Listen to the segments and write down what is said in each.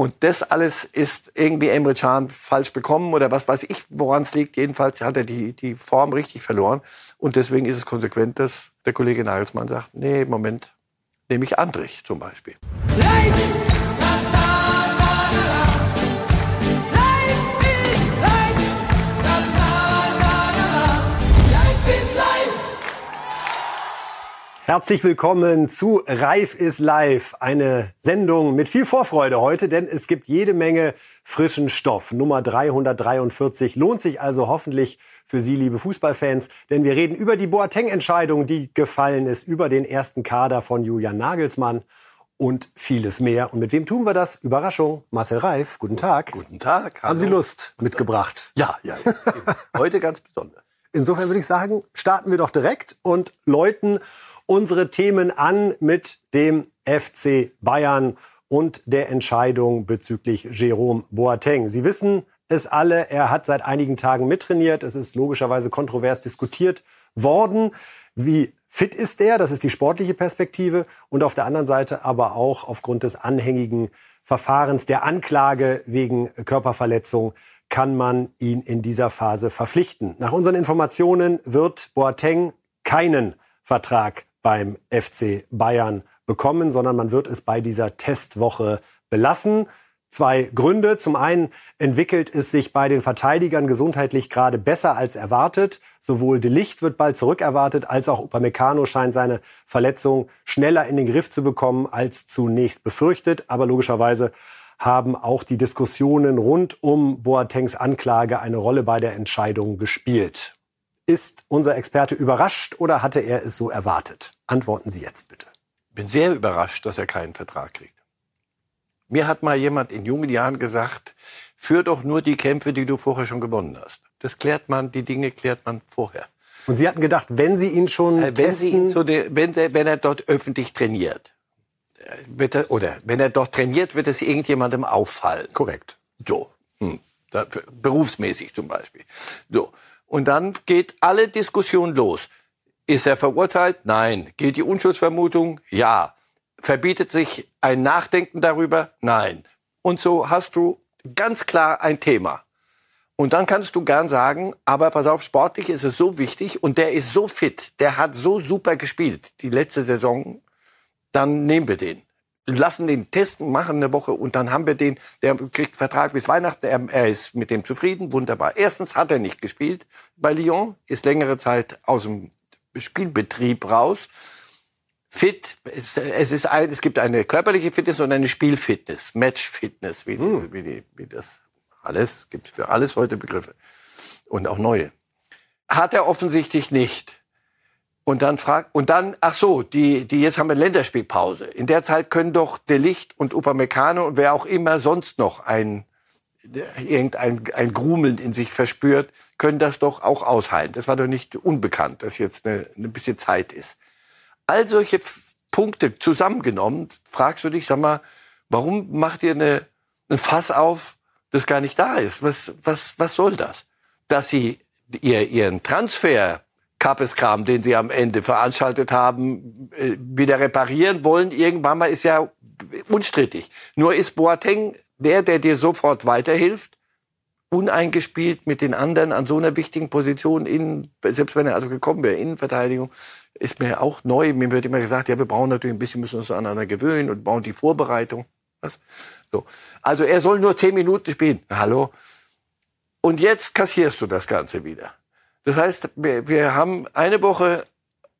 Und das alles ist irgendwie Emre Can falsch bekommen oder was weiß ich, woran es liegt. Jedenfalls hat er die, die Form richtig verloren. Und deswegen ist es konsequent, dass der Kollege Nagelsmann sagt, nee, Moment, nehme ich Andrich zum Beispiel. Leid! Herzlich willkommen zu Reif ist live, eine Sendung mit viel Vorfreude heute, denn es gibt jede Menge frischen Stoff. Nummer 343 lohnt sich also hoffentlich für Sie, liebe Fußballfans, denn wir reden über die Boateng-Entscheidung, die gefallen ist, über den ersten Kader von Julian Nagelsmann und vieles mehr. Und mit wem tun wir das? Überraschung, Marcel Reif, guten Tag. Guten Tag. Hallo. Haben Sie Lust mitgebracht? Ja, ja, ja. Heute ganz besonders. Insofern würde ich sagen, starten wir doch direkt und läuten unsere Themen an mit dem FC Bayern und der Entscheidung bezüglich Jerome Boateng. Sie wissen es alle, er hat seit einigen Tagen mittrainiert. Es ist logischerweise kontrovers diskutiert worden. Wie fit ist er? Das ist die sportliche Perspektive. Und auf der anderen Seite aber auch aufgrund des anhängigen Verfahrens der Anklage wegen Körperverletzung kann man ihn in dieser Phase verpflichten. Nach unseren Informationen wird Boateng keinen Vertrag beim FC Bayern bekommen, sondern man wird es bei dieser Testwoche belassen. Zwei Gründe. Zum einen entwickelt es sich bei den Verteidigern gesundheitlich gerade besser als erwartet. Sowohl De Licht wird bald zurückerwartet, als auch Upamecano scheint seine Verletzung schneller in den Griff zu bekommen als zunächst befürchtet. Aber logischerweise haben auch die Diskussionen rund um Boatengs Anklage eine Rolle bei der Entscheidung gespielt. Ist unser Experte überrascht oder hatte er es so erwartet? Antworten Sie jetzt bitte. Bin sehr überrascht, dass er keinen Vertrag kriegt. Mir hat mal jemand in jungen Jahren gesagt, führ doch nur die Kämpfe, die du vorher schon gewonnen hast. Das klärt man, die Dinge klärt man vorher. Und Sie hatten gedacht, wenn Sie ihn schon äh, wenn testen... Ihn so de, wenn, wenn er dort öffentlich trainiert, äh, wird er, oder wenn er dort trainiert, wird es irgendjemandem auffallen. Korrekt. So. Hm. Berufsmäßig zum Beispiel. So. Und dann geht alle Diskussion los. Ist er verurteilt? Nein. Gilt die Unschuldsvermutung? Ja. Verbietet sich ein Nachdenken darüber? Nein. Und so hast du ganz klar ein Thema. Und dann kannst du gern sagen, aber pass auf, sportlich ist es so wichtig und der ist so fit, der hat so super gespielt die letzte Saison, dann nehmen wir den lassen den testen, machen eine Woche und dann haben wir den, der kriegt Vertrag bis Weihnachten, er, er, ist mit dem zufrieden, wunderbar. Erstens hat er nicht gespielt bei Lyon, ist längere Zeit aus dem Spielbetrieb raus. Fit, es, es, ist ein, es gibt eine körperliche Fitness und eine Spielfitness, Matchfitness, wie, hm. wie, die, wie das alles, gibt für alles heute Begriffe und auch neue. Hat er offensichtlich nicht. Und dann fragt, und dann, ach so, die, die, jetzt haben wir Länderspielpause. In der Zeit können doch De Licht und Upamecano und wer auch immer sonst noch ein, irgendein, ein Grumeln in sich verspürt, können das doch auch ausheilen. Das war doch nicht unbekannt, dass jetzt eine, eine bisschen Zeit ist. All solche Punkte zusammengenommen, fragst du dich, sag mal, warum macht ihr eine, ein Fass auf, das gar nicht da ist? Was, was, was soll das? Dass sie ihr, ihren Transfer Kappeskram, den sie am Ende veranstaltet haben, äh, wieder reparieren wollen. Irgendwann mal ist ja unstrittig. Nur ist Boateng der, der dir sofort weiterhilft, uneingespielt mit den anderen an so einer wichtigen Position, in, selbst wenn er also gekommen wäre, Innenverteidigung, ist mir auch neu. Mir wird immer gesagt, ja, wir brauchen natürlich ein bisschen, müssen uns aneinander gewöhnen und bauen die Vorbereitung. Was? So. Also er soll nur zehn Minuten spielen. Hallo? Und jetzt kassierst du das Ganze wieder. Das heißt, wir, wir haben eine Woche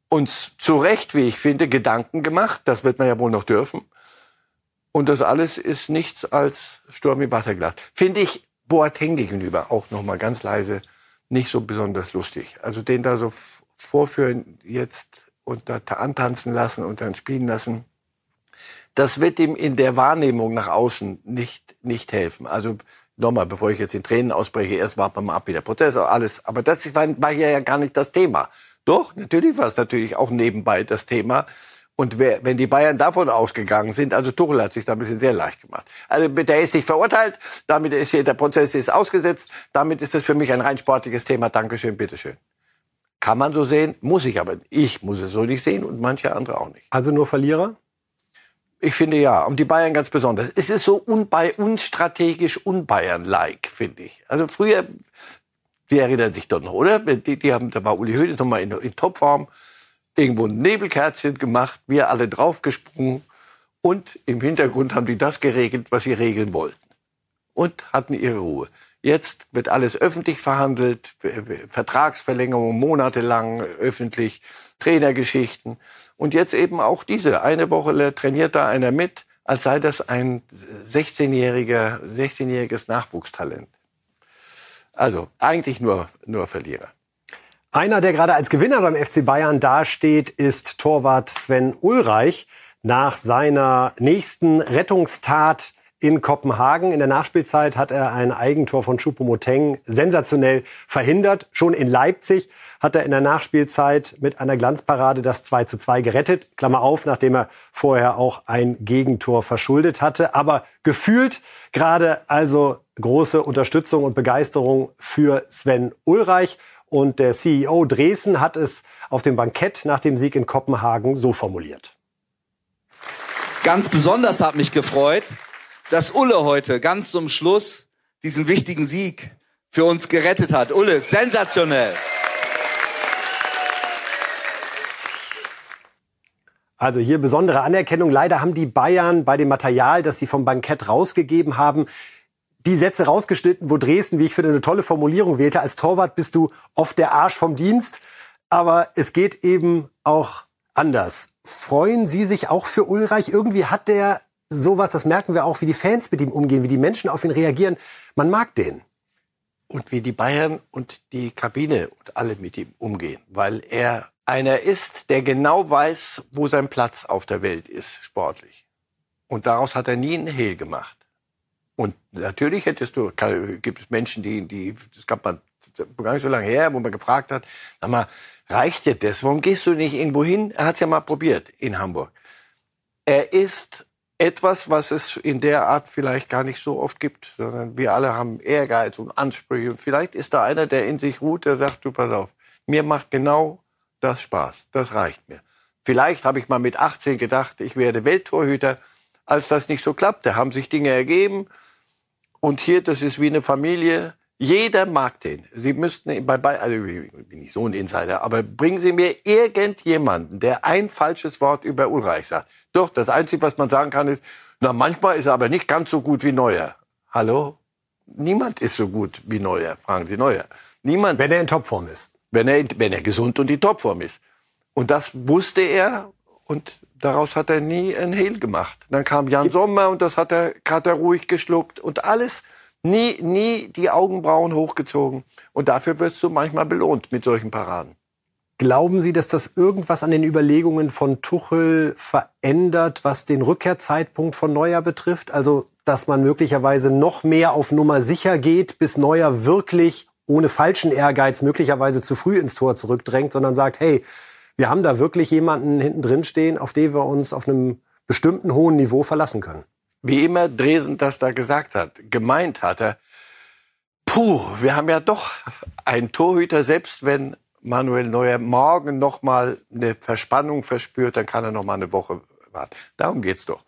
uns zu Recht, wie ich finde, Gedanken gemacht. Das wird man ja wohl noch dürfen. Und das alles ist nichts als Sturm im Wasserglas. Finde ich Boateng gegenüber auch noch mal ganz leise nicht so besonders lustig. Also den da so vorführen jetzt und da antanzen lassen und dann spielen lassen, das wird ihm in der Wahrnehmung nach außen nicht, nicht helfen. Also nochmal, bevor ich jetzt in Tränen ausbreche, erst warten wir mal ab, wie der Prozess, alles. Aber das war, war hier ja gar nicht das Thema. Doch, natürlich war es natürlich auch nebenbei das Thema. Und wer, wenn die Bayern davon ausgegangen sind, also Tuchel hat sich da ein bisschen sehr leicht gemacht. Also der ist nicht verurteilt, damit ist hier der Prozess ist ausgesetzt, damit ist das für mich ein rein sportliches Thema. Dankeschön, bitteschön. Kann man so sehen, muss ich aber. Ich muss es so nicht sehen und manche andere auch nicht. Also nur Verlierer? Ich finde ja, und die Bayern ganz besonders. Es ist so unbei unstrategisch unbayern-like, finde ich. Also früher, die erinnern sich doch noch, oder? Die, die haben, da war Uli Hoeneß noch mal in, in Topform, irgendwo ein Nebelkerzchen gemacht, wir alle draufgesprungen und im Hintergrund haben die das geregelt, was sie regeln wollten und hatten ihre Ruhe. Jetzt wird alles öffentlich verhandelt, Vertragsverlängerung monatelang öffentlich, Trainergeschichten. Und jetzt eben auch diese. Eine Woche trainiert da einer mit, als sei das ein 16-jähriger, 16-jähriges Nachwuchstalent. Also eigentlich nur, nur Verlierer. Einer, der gerade als Gewinner beim FC Bayern dasteht, ist Torwart Sven Ulreich. Nach seiner nächsten Rettungstat in Kopenhagen. In der Nachspielzeit hat er ein Eigentor von Choupo-Moteng sensationell verhindert. Schon in Leipzig hat er in der Nachspielzeit mit einer Glanzparade das 2 zu 2 gerettet. Klammer auf, nachdem er vorher auch ein Gegentor verschuldet hatte. Aber gefühlt gerade also große Unterstützung und Begeisterung für Sven Ulreich. Und der CEO Dresden hat es auf dem Bankett nach dem Sieg in Kopenhagen so formuliert. Ganz besonders hat mich gefreut, dass Ulle heute ganz zum Schluss diesen wichtigen Sieg für uns gerettet hat. Ulle, sensationell. Also hier besondere Anerkennung. Leider haben die Bayern bei dem Material, das sie vom Bankett rausgegeben haben, die Sätze rausgeschnitten, wo Dresden, wie ich finde, eine tolle Formulierung wählte. Als Torwart bist du oft der Arsch vom Dienst. Aber es geht eben auch anders. Freuen Sie sich auch für Ulreich? Irgendwie hat der sowas, das merken wir auch, wie die Fans mit ihm umgehen, wie die Menschen auf ihn reagieren. Man mag den. Und wie die Bayern und die Kabine und alle mit ihm umgehen, weil er einer ist, der genau weiß, wo sein Platz auf der Welt ist, sportlich. Und daraus hat er nie einen Hehl gemacht. Und natürlich hättest du, gibt es Menschen, die, die, das gab man gar nicht so lange her, wo man gefragt hat, sag mal, reicht dir das? Warum gehst du nicht irgendwo hin? Er hat es ja mal probiert in Hamburg. Er ist etwas, was es in der Art vielleicht gar nicht so oft gibt, sondern wir alle haben Ehrgeiz und Ansprüche. Und vielleicht ist da einer, der in sich ruht, der sagt, du pass auf, mir macht genau das Spaß, das reicht mir. Vielleicht habe ich mal mit 18 gedacht, ich werde Welttorhüter, als das nicht so klappte, haben sich Dinge ergeben. Und hier, das ist wie eine Familie, jeder mag den. Sie müssten bei, bei also ich bin nicht so ein Insider, aber bringen Sie mir irgendjemanden, der ein falsches Wort über Ulreich sagt. Doch, das Einzige, was man sagen kann, ist, na, manchmal ist er aber nicht ganz so gut wie Neuer. Hallo? Niemand ist so gut wie Neuer, fragen Sie Neuer. Niemand. Wenn er in Topform ist. Wenn er, wenn er gesund und in Topform ist. Und das wusste er und daraus hat er nie ein Hehl gemacht. Dann kam Jan Sommer und das hat er, hat er ruhig geschluckt und alles Nie, nie die Augenbrauen hochgezogen. Und dafür wirst du manchmal belohnt mit solchen Paraden. Glauben Sie, dass das irgendwas an den Überlegungen von Tuchel verändert, was den Rückkehrzeitpunkt von Neuer betrifft? Also, dass man möglicherweise noch mehr auf Nummer sicher geht, bis Neuer wirklich ohne falschen Ehrgeiz möglicherweise zu früh ins Tor zurückdrängt, sondern sagt, hey, wir haben da wirklich jemanden hinten drin stehen, auf den wir uns auf einem bestimmten hohen Niveau verlassen können wie immer Dresen das da gesagt hat, gemeint hatte, puh, wir haben ja doch einen Torhüter, selbst wenn Manuel Neuer morgen noch mal eine Verspannung verspürt, dann kann er noch mal eine Woche warten. Darum geht's doch.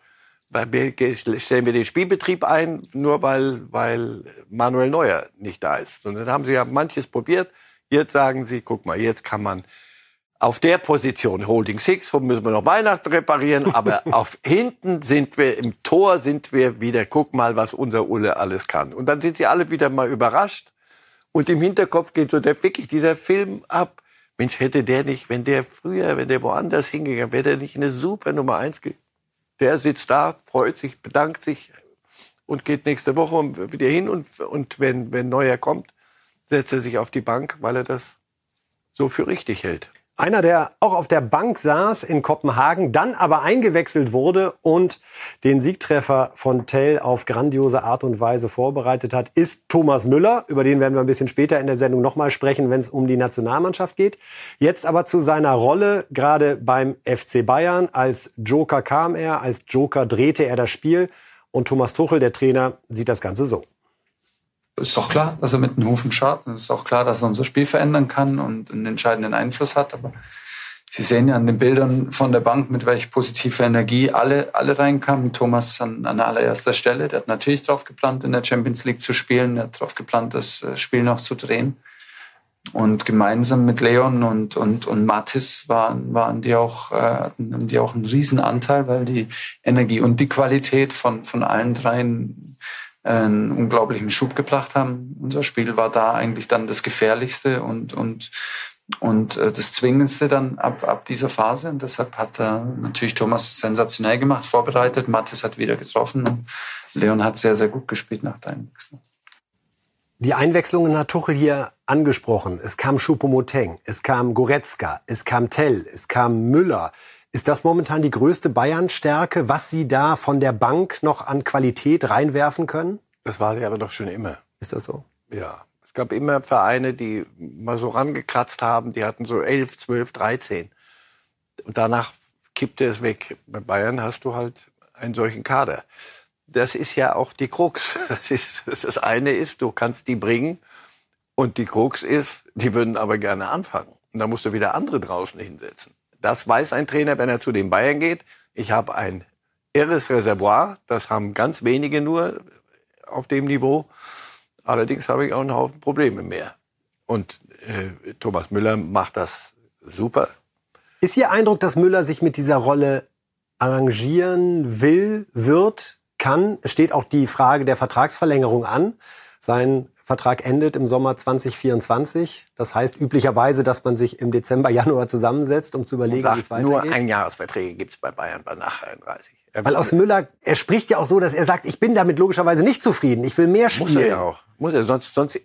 Stellen wir den Spielbetrieb ein, nur weil, weil Manuel Neuer nicht da ist. Und dann haben sie ja manches probiert. Jetzt sagen sie, guck mal, jetzt kann man auf der Position Holding Six müssen wir noch Weihnachten reparieren, aber auf hinten sind wir, im Tor sind wir wieder, guck mal, was unser Ulle alles kann. Und dann sind sie alle wieder mal überrascht. Und im Hinterkopf geht so der, wirklich dieser Film ab. Mensch, hätte der nicht, wenn der früher, wenn der woanders hingegangen wäre, der nicht eine super Nummer eins. Der sitzt da, freut sich, bedankt sich und geht nächste Woche wieder hin. Und, und wenn, wenn Neuer kommt, setzt er sich auf die Bank, weil er das so für richtig hält. Einer, der auch auf der Bank saß in Kopenhagen, dann aber eingewechselt wurde und den Siegtreffer von Tell auf grandiose Art und Weise vorbereitet hat, ist Thomas Müller. Über den werden wir ein bisschen später in der Sendung nochmal sprechen, wenn es um die Nationalmannschaft geht. Jetzt aber zu seiner Rolle, gerade beim FC Bayern. Als Joker kam er, als Joker drehte er das Spiel. Und Thomas Tuchel, der Trainer, sieht das Ganze so ist doch klar, dass er mit den Hufen schaut. Es ist auch klar, dass er unser Spiel verändern kann und einen entscheidenden Einfluss hat. Aber Sie sehen ja an den Bildern von der Bank, mit welch positiver Energie alle, alle reinkamen. Thomas an, an allererster Stelle. Der hat natürlich darauf geplant, in der Champions League zu spielen. Er hat darauf geplant, das äh, Spiel noch zu drehen. Und gemeinsam mit Leon und, und, und Mathis waren, waren die auch, äh, hatten die auch einen Riesenanteil, weil die Energie und die Qualität von, von allen dreien einen unglaublichen Schub gebracht haben. Unser Spiel war da eigentlich dann das Gefährlichste und, und und äh, das Zwingendste dann ab, ab dieser Phase. Und deshalb hat äh, natürlich Thomas sensationell gemacht, vorbereitet. Mathis hat wieder getroffen. Und Leon hat sehr, sehr gut gespielt nach der Einwechslung. Die Einwechslungen hat Tuchel hier angesprochen. Es kam Choupo-Moteng, es kam Goretzka, es kam Tell, es kam Müller. Ist das momentan die größte Bayern-Stärke, was Sie da von der Bank noch an Qualität reinwerfen können? Das war sie aber doch schon immer. Ist das so? Ja. Es gab immer Vereine, die mal so rangekratzt haben, die hatten so 11, 12, 13. Und danach kippte es weg. Bei Bayern hast du halt einen solchen Kader. Das ist ja auch die Krux. Das, ist, das eine ist, du kannst die bringen. Und die Krux ist, die würden aber gerne anfangen. Und da musst du wieder andere draußen hinsetzen. Das weiß ein Trainer, wenn er zu den Bayern geht. Ich habe ein irres Reservoir. Das haben ganz wenige nur auf dem Niveau. Allerdings habe ich auch einen Haufen Probleme mehr. Und äh, Thomas Müller macht das super. Ist Ihr Eindruck, dass Müller sich mit dieser Rolle arrangieren will, wird, kann? Es steht auch die Frage der Vertragsverlängerung an. Sein Vertrag endet im Sommer 2024. Das heißt üblicherweise, dass man sich im Dezember, Januar zusammensetzt, um zu überlegen, wie es weitergeht. Nur Einjahresverträge gibt es bei Bayern bei nach 31. Weil aus Müller, er spricht ja auch so, dass er sagt, ich bin damit logischerweise nicht zufrieden. Ich will mehr spielen. Muss er ja auch. Muss er, sonst, sonst,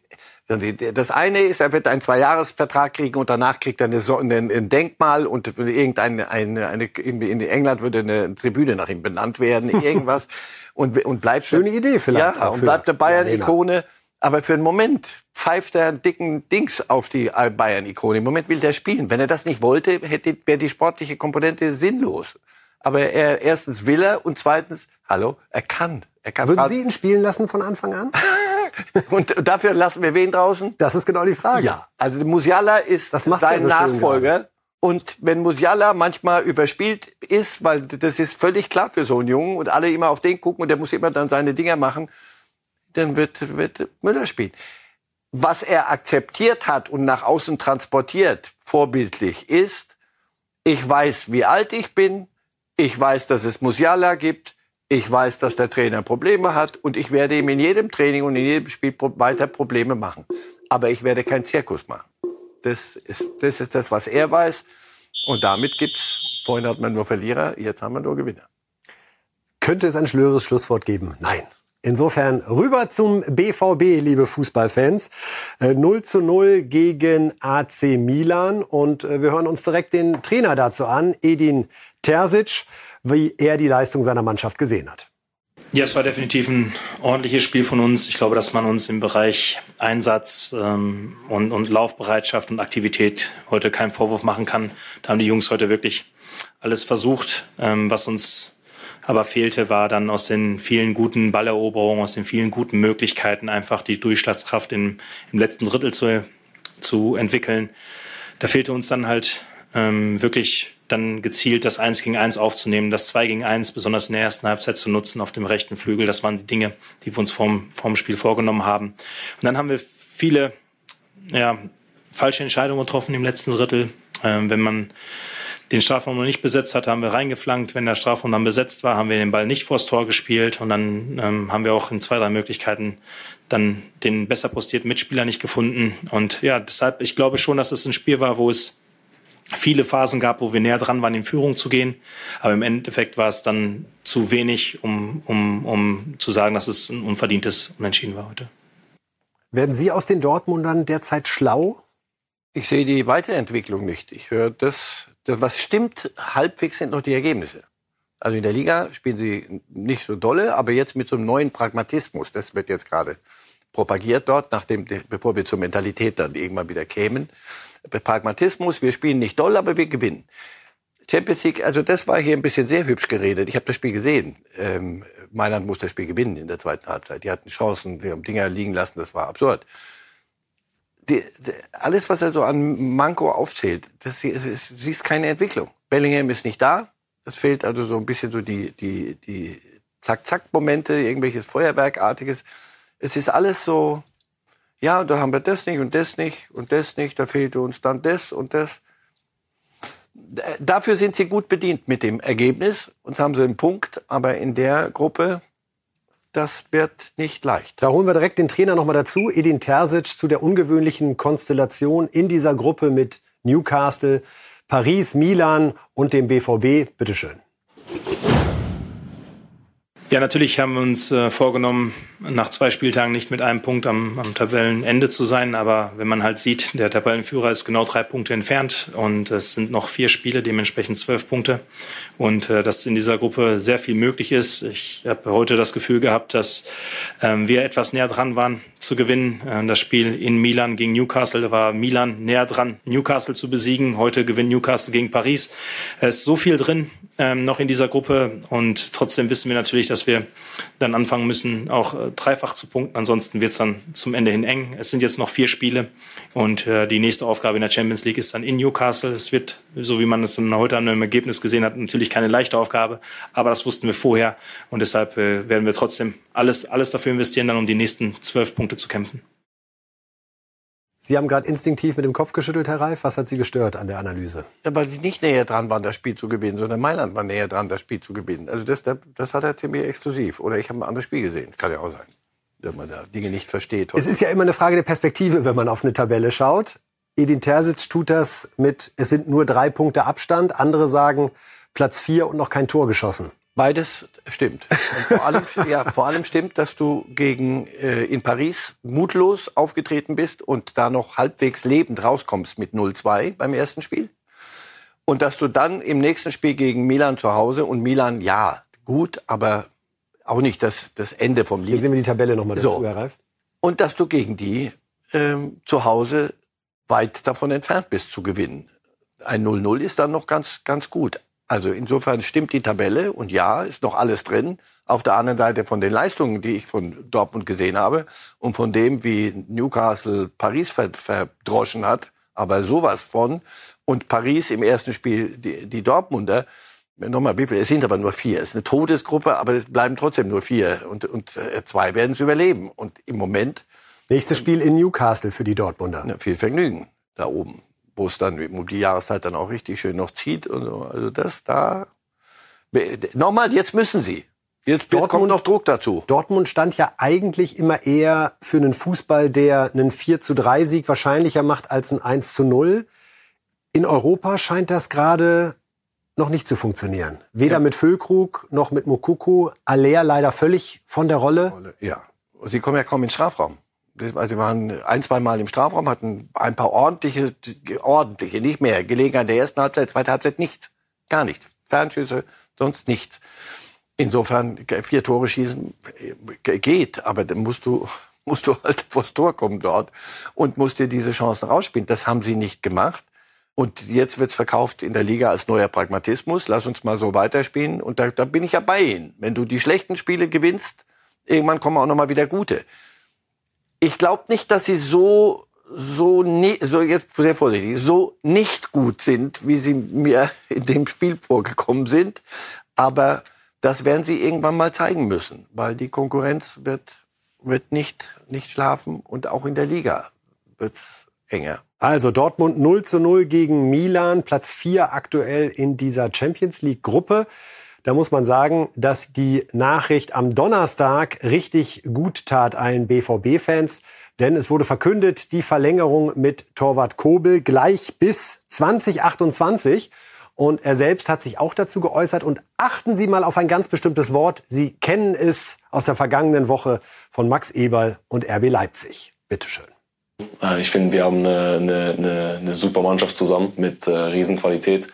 das eine ist, er wird einen Zweijahresvertrag kriegen und danach kriegt er eine, ein Denkmal und irgendeine, eine, eine, in England würde eine Tribüne nach ihm benannt werden, irgendwas. und, und bleibt. Schöne Idee vielleicht. Ja, und bleibt der Bayern-Ikone. Aber für einen Moment pfeift er einen dicken Dings auf die Bayern-Ikone. Im Moment will der spielen. Wenn er das nicht wollte, hätte, wäre die sportliche Komponente sinnlos. Aber er erstens will er und zweitens, hallo, er kann. Er kann Würden Sie ihn spielen lassen von Anfang an? und dafür lassen wir wen draußen? Das ist genau die Frage. Ja, also Musiala ist sein so Nachfolger. Und wenn Musiala manchmal überspielt ist, weil das ist völlig klar für so einen Jungen und alle immer auf den gucken und der muss immer dann seine Dinger machen, dann wird, wird Müller spielen. Was er akzeptiert hat und nach außen transportiert, vorbildlich, ist, ich weiß, wie alt ich bin, ich weiß, dass es Musiala gibt. Ich weiß, dass der Trainer Probleme hat und ich werde ihm in jedem Training und in jedem Spiel weiter Probleme machen. Aber ich werde keinen Zirkus machen. Das ist, das ist das, was er weiß. Und damit gibt's, vorhin hat man nur Verlierer, jetzt haben wir nur Gewinner. Könnte es ein schlöres Schlusswort geben? Nein. Insofern rüber zum BVB, liebe Fußballfans. 0 äh, zu 0 gegen AC Milan. Und äh, wir hören uns direkt den Trainer dazu an, Edin Terzic, wie er die Leistung seiner Mannschaft gesehen hat. Ja, es war definitiv ein ordentliches Spiel von uns. Ich glaube, dass man uns im Bereich Einsatz ähm, und, und Laufbereitschaft und Aktivität heute keinen Vorwurf machen kann. Da haben die Jungs heute wirklich alles versucht. Ähm, was uns aber fehlte, war dann aus den vielen guten Balleroberungen, aus den vielen guten Möglichkeiten einfach die Durchschlagskraft im, im letzten Drittel zu, zu entwickeln. Da fehlte uns dann halt ähm, wirklich dann gezielt das Eins gegen Eins aufzunehmen, das Zwei gegen Eins besonders in der ersten Halbzeit zu nutzen auf dem rechten Flügel. Das waren die Dinge, die wir uns vorm, vorm Spiel vorgenommen haben. Und dann haben wir viele ja, falsche Entscheidungen getroffen im letzten Drittel. Ähm, wenn man den Strafraum noch nicht besetzt hat, haben wir reingeflankt. Wenn der Strafraum dann besetzt war, haben wir den Ball nicht vors Tor gespielt. Und dann ähm, haben wir auch in zwei, drei Möglichkeiten dann den besser postierten Mitspieler nicht gefunden. Und ja, deshalb, ich glaube schon, dass es ein Spiel war, wo es viele Phasen gab, wo wir näher dran waren, in Führung zu gehen. Aber im Endeffekt war es dann zu wenig, um, um, um zu sagen, dass es ein unverdientes Unentschieden war heute. Werden Sie aus den Dortmundern derzeit schlau? Ich sehe die Weiterentwicklung nicht. Ich höre das, das, was stimmt, halbwegs sind noch die Ergebnisse. Also in der Liga spielen sie nicht so dolle, aber jetzt mit so einem neuen Pragmatismus. Das wird jetzt gerade propagiert dort, nachdem, bevor wir zur Mentalität dann irgendwann wieder kämen. Pragmatismus, wir spielen nicht doll, aber wir gewinnen. Champions League, also das war hier ein bisschen sehr hübsch geredet. Ich habe das Spiel gesehen. Ähm, Mailand muss das Spiel gewinnen in der zweiten Halbzeit. Die hatten Chancen, die haben Dinger liegen lassen, das war absurd. Die, die, alles, was er so an Manko aufzählt, das, das ist keine Entwicklung. Bellingham ist nicht da. Es fehlt also so ein bisschen so die, die, die Zack-Zack-Momente, irgendwelches Feuerwerkartiges. Es ist alles so, ja, da haben wir das nicht und das nicht und das nicht, da fehlte uns dann das und das. Dafür sind sie gut bedient mit dem Ergebnis und haben sie einen Punkt, aber in der Gruppe, das wird nicht leicht. Da holen wir direkt den Trainer nochmal dazu, Edin Terzic, zu der ungewöhnlichen Konstellation in dieser Gruppe mit Newcastle, Paris, Milan und dem BVB. Bitteschön. Ja, natürlich haben wir uns äh, vorgenommen, nach zwei Spieltagen nicht mit einem Punkt am, am, Tabellenende zu sein. Aber wenn man halt sieht, der Tabellenführer ist genau drei Punkte entfernt und es sind noch vier Spiele, dementsprechend zwölf Punkte. Und äh, dass in dieser Gruppe sehr viel möglich ist. Ich habe heute das Gefühl gehabt, dass ähm, wir etwas näher dran waren zu gewinnen. Äh, das Spiel in Milan gegen Newcastle, war Milan näher dran, Newcastle zu besiegen. Heute gewinnt Newcastle gegen Paris. Es ist so viel drin ähm, noch in dieser Gruppe und trotzdem wissen wir natürlich, dass wir dann anfangen müssen, auch äh, dreifach zu punkten. Ansonsten wird es dann zum Ende hin eng. Es sind jetzt noch vier Spiele und äh, die nächste Aufgabe in der Champions League ist dann in Newcastle. Es wird, so wie man es dann heute an einem Ergebnis gesehen hat, natürlich keine leichte Aufgabe, aber das wussten wir vorher und deshalb werden wir trotzdem alles, alles dafür investieren, dann um die nächsten zwölf Punkte zu kämpfen. Sie haben gerade instinktiv mit dem Kopf geschüttelt, Herr Reif. Was hat Sie gestört an der Analyse? Ja, weil Sie nicht näher dran waren, das Spiel zu gewinnen, sondern Mailand war näher dran, das Spiel zu gewinnen. Also das, das hat er ziemlich exklusiv. Oder ich habe ein anderes Spiel gesehen. Kann ja auch sein, dass man da Dinge nicht versteht. Es ist ja immer eine Frage der Perspektive, wenn man auf eine Tabelle schaut. Edin Terzic tut das mit, es sind nur drei Punkte Abstand. Andere sagen Platz vier und noch kein Tor geschossen. Beides stimmt. Vor allem, ja, vor allem stimmt, dass du gegen äh, in Paris mutlos aufgetreten bist und da noch halbwegs lebend rauskommst mit 0-2 beim ersten Spiel. Und dass du dann im nächsten Spiel gegen Milan zu Hause und Milan, ja, gut, aber auch nicht das, das Ende vom Lied. Hier sehen wir die Tabelle nochmal dazu, So. Herr Reif. Und dass du gegen die ähm, zu Hause weit davon entfernt bist zu gewinnen. Ein 0-0 ist dann noch ganz, ganz gut. Also insofern stimmt die Tabelle und ja, ist noch alles drin. Auf der anderen Seite von den Leistungen, die ich von Dortmund gesehen habe und von dem, wie Newcastle Paris verdroschen hat, aber sowas von. Und Paris im ersten Spiel, die, die Dortmunder, nochmal, wie viel? Es sind aber nur vier. Es ist eine Todesgruppe, aber es bleiben trotzdem nur vier. Und, und äh, zwei werden es überleben. Und im Moment Nächstes Spiel in Newcastle für die Dortmunder. viel Vergnügen da oben, wo es dann um die Jahreszeit dann auch richtig schön noch zieht. Und so. Also das da. Nochmal, jetzt müssen sie. Jetzt, jetzt Dortmund- kommt noch Druck dazu. Dortmund stand ja eigentlich immer eher für einen Fußball, der einen 4 zu 3 Sieg wahrscheinlicher macht als ein 1 zu 0. In Europa scheint das gerade noch nicht zu funktionieren. Weder Ja. mit Füllkrug noch mit Mokuku. Aller leider völlig von der Rolle. Ja. Sie kommen ja kaum in den Strafraum. Also sie waren ein, zwei Mal im Strafraum, hatten ein paar ordentliche, ordentliche, nicht mehr. Gelegenheit der ersten Halbzeit, zweite Halbzeit nichts. Gar nichts. Fernschüsse, sonst nichts. Insofern, vier Tore schießen äh, geht, aber dann musst du, musst du halt vors Tor kommen dort und musst dir diese Chancen rausspielen. Das haben sie nicht gemacht. Und jetzt wird's verkauft in der Liga als neuer Pragmatismus. Lass uns mal so weiterspielen. Und da, da bin ich ja bei Ihnen. Wenn du die schlechten Spiele gewinnst, irgendwann kommen auch noch mal wieder gute. Ich glaube nicht, dass sie so so ni so jetzt sehr vorsichtig so nicht gut sind, wie sie mir in dem Spiel vorgekommen sind. Aber das werden sie irgendwann mal zeigen müssen, weil die Konkurrenz wird wird nicht nicht schlafen und auch in der Liga wird's enger. Also Dortmund 0 zu 0 gegen Milan, Platz 4 aktuell in dieser Champions League Gruppe. Da muss man sagen, dass die Nachricht am Donnerstag richtig gut tat allen BVB-Fans. Denn es wurde verkündet, die Verlängerung mit Torwart Kobel gleich bis 2028. Und er selbst hat sich auch dazu geäußert. Und achten Sie mal auf ein ganz bestimmtes Wort. Sie kennen es aus der vergangenen Woche von Max Eberl und RB Leipzig. Bitteschön. Äh, Ich finde, wir haben eine, eine, eine, super Mannschaft zusammen mit äh, Riesenqualität.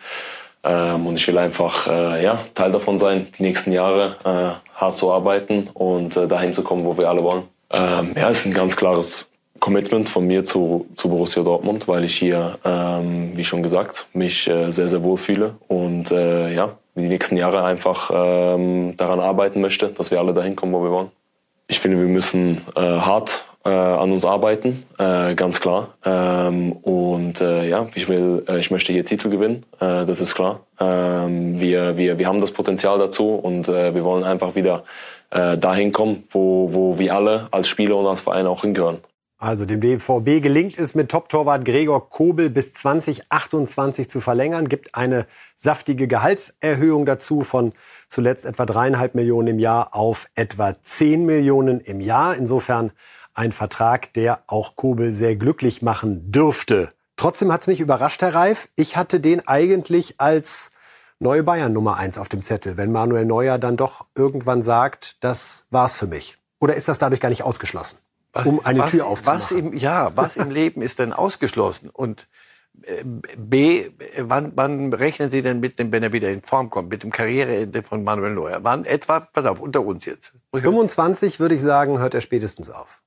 Ähm, und ich will einfach äh, ja, Teil davon sein, die nächsten Jahre äh, hart zu arbeiten und äh, dahin zu kommen, wo wir alle wollen. Ähm, ja, es ist ein ganz klares Commitment von mir zu, zu Borussia Dortmund, weil ich hier, ähm, wie schon gesagt, mich äh, sehr, sehr wohl fühle und äh, ja, die nächsten Jahre einfach ähm, daran arbeiten möchte, dass wir alle dahin kommen, wo wir wollen. Ich finde, wir müssen äh, hart äh, an uns arbeiten, äh, ganz klar. Ähm, und äh, ja, ich will, äh, ich möchte hier Titel gewinnen, äh, das ist klar. Ähm, wir, wir, wir haben das Potenzial dazu und äh, wir wollen einfach wieder dahin kommen, wo, wo wir alle als Spieler und als Verein auch hingehören. Also dem BVB gelingt es mit Top-Torwart Gregor Kobel bis 2028 zu verlängern, gibt eine saftige Gehaltserhöhung dazu von zuletzt etwa dreieinhalb Millionen im Jahr auf etwa zehn Millionen im Jahr. Insofern ein Vertrag, der auch Kobel sehr glücklich machen dürfte. Trotzdem hat es mich überrascht, Herr Reif. Ich hatte den eigentlich als neue Bayern Nummer eins auf dem Zettel, wenn Manuel Neuer dann doch irgendwann sagt, das war's für mich. Oder ist das dadurch gar nicht ausgeschlossen? um eine was, Tür aufzumachen. Was im, ja, was im Leben ist denn ausgeschlossen? Und äh, B, wann, wann rechnen Sie denn mit dem, wenn er wieder in Form kommt, mit dem Karriereende von Manuel Neuer? Wann etwa, pass auf, unter uns jetzt. 25 würde ich sagen, hört er spätestens auf.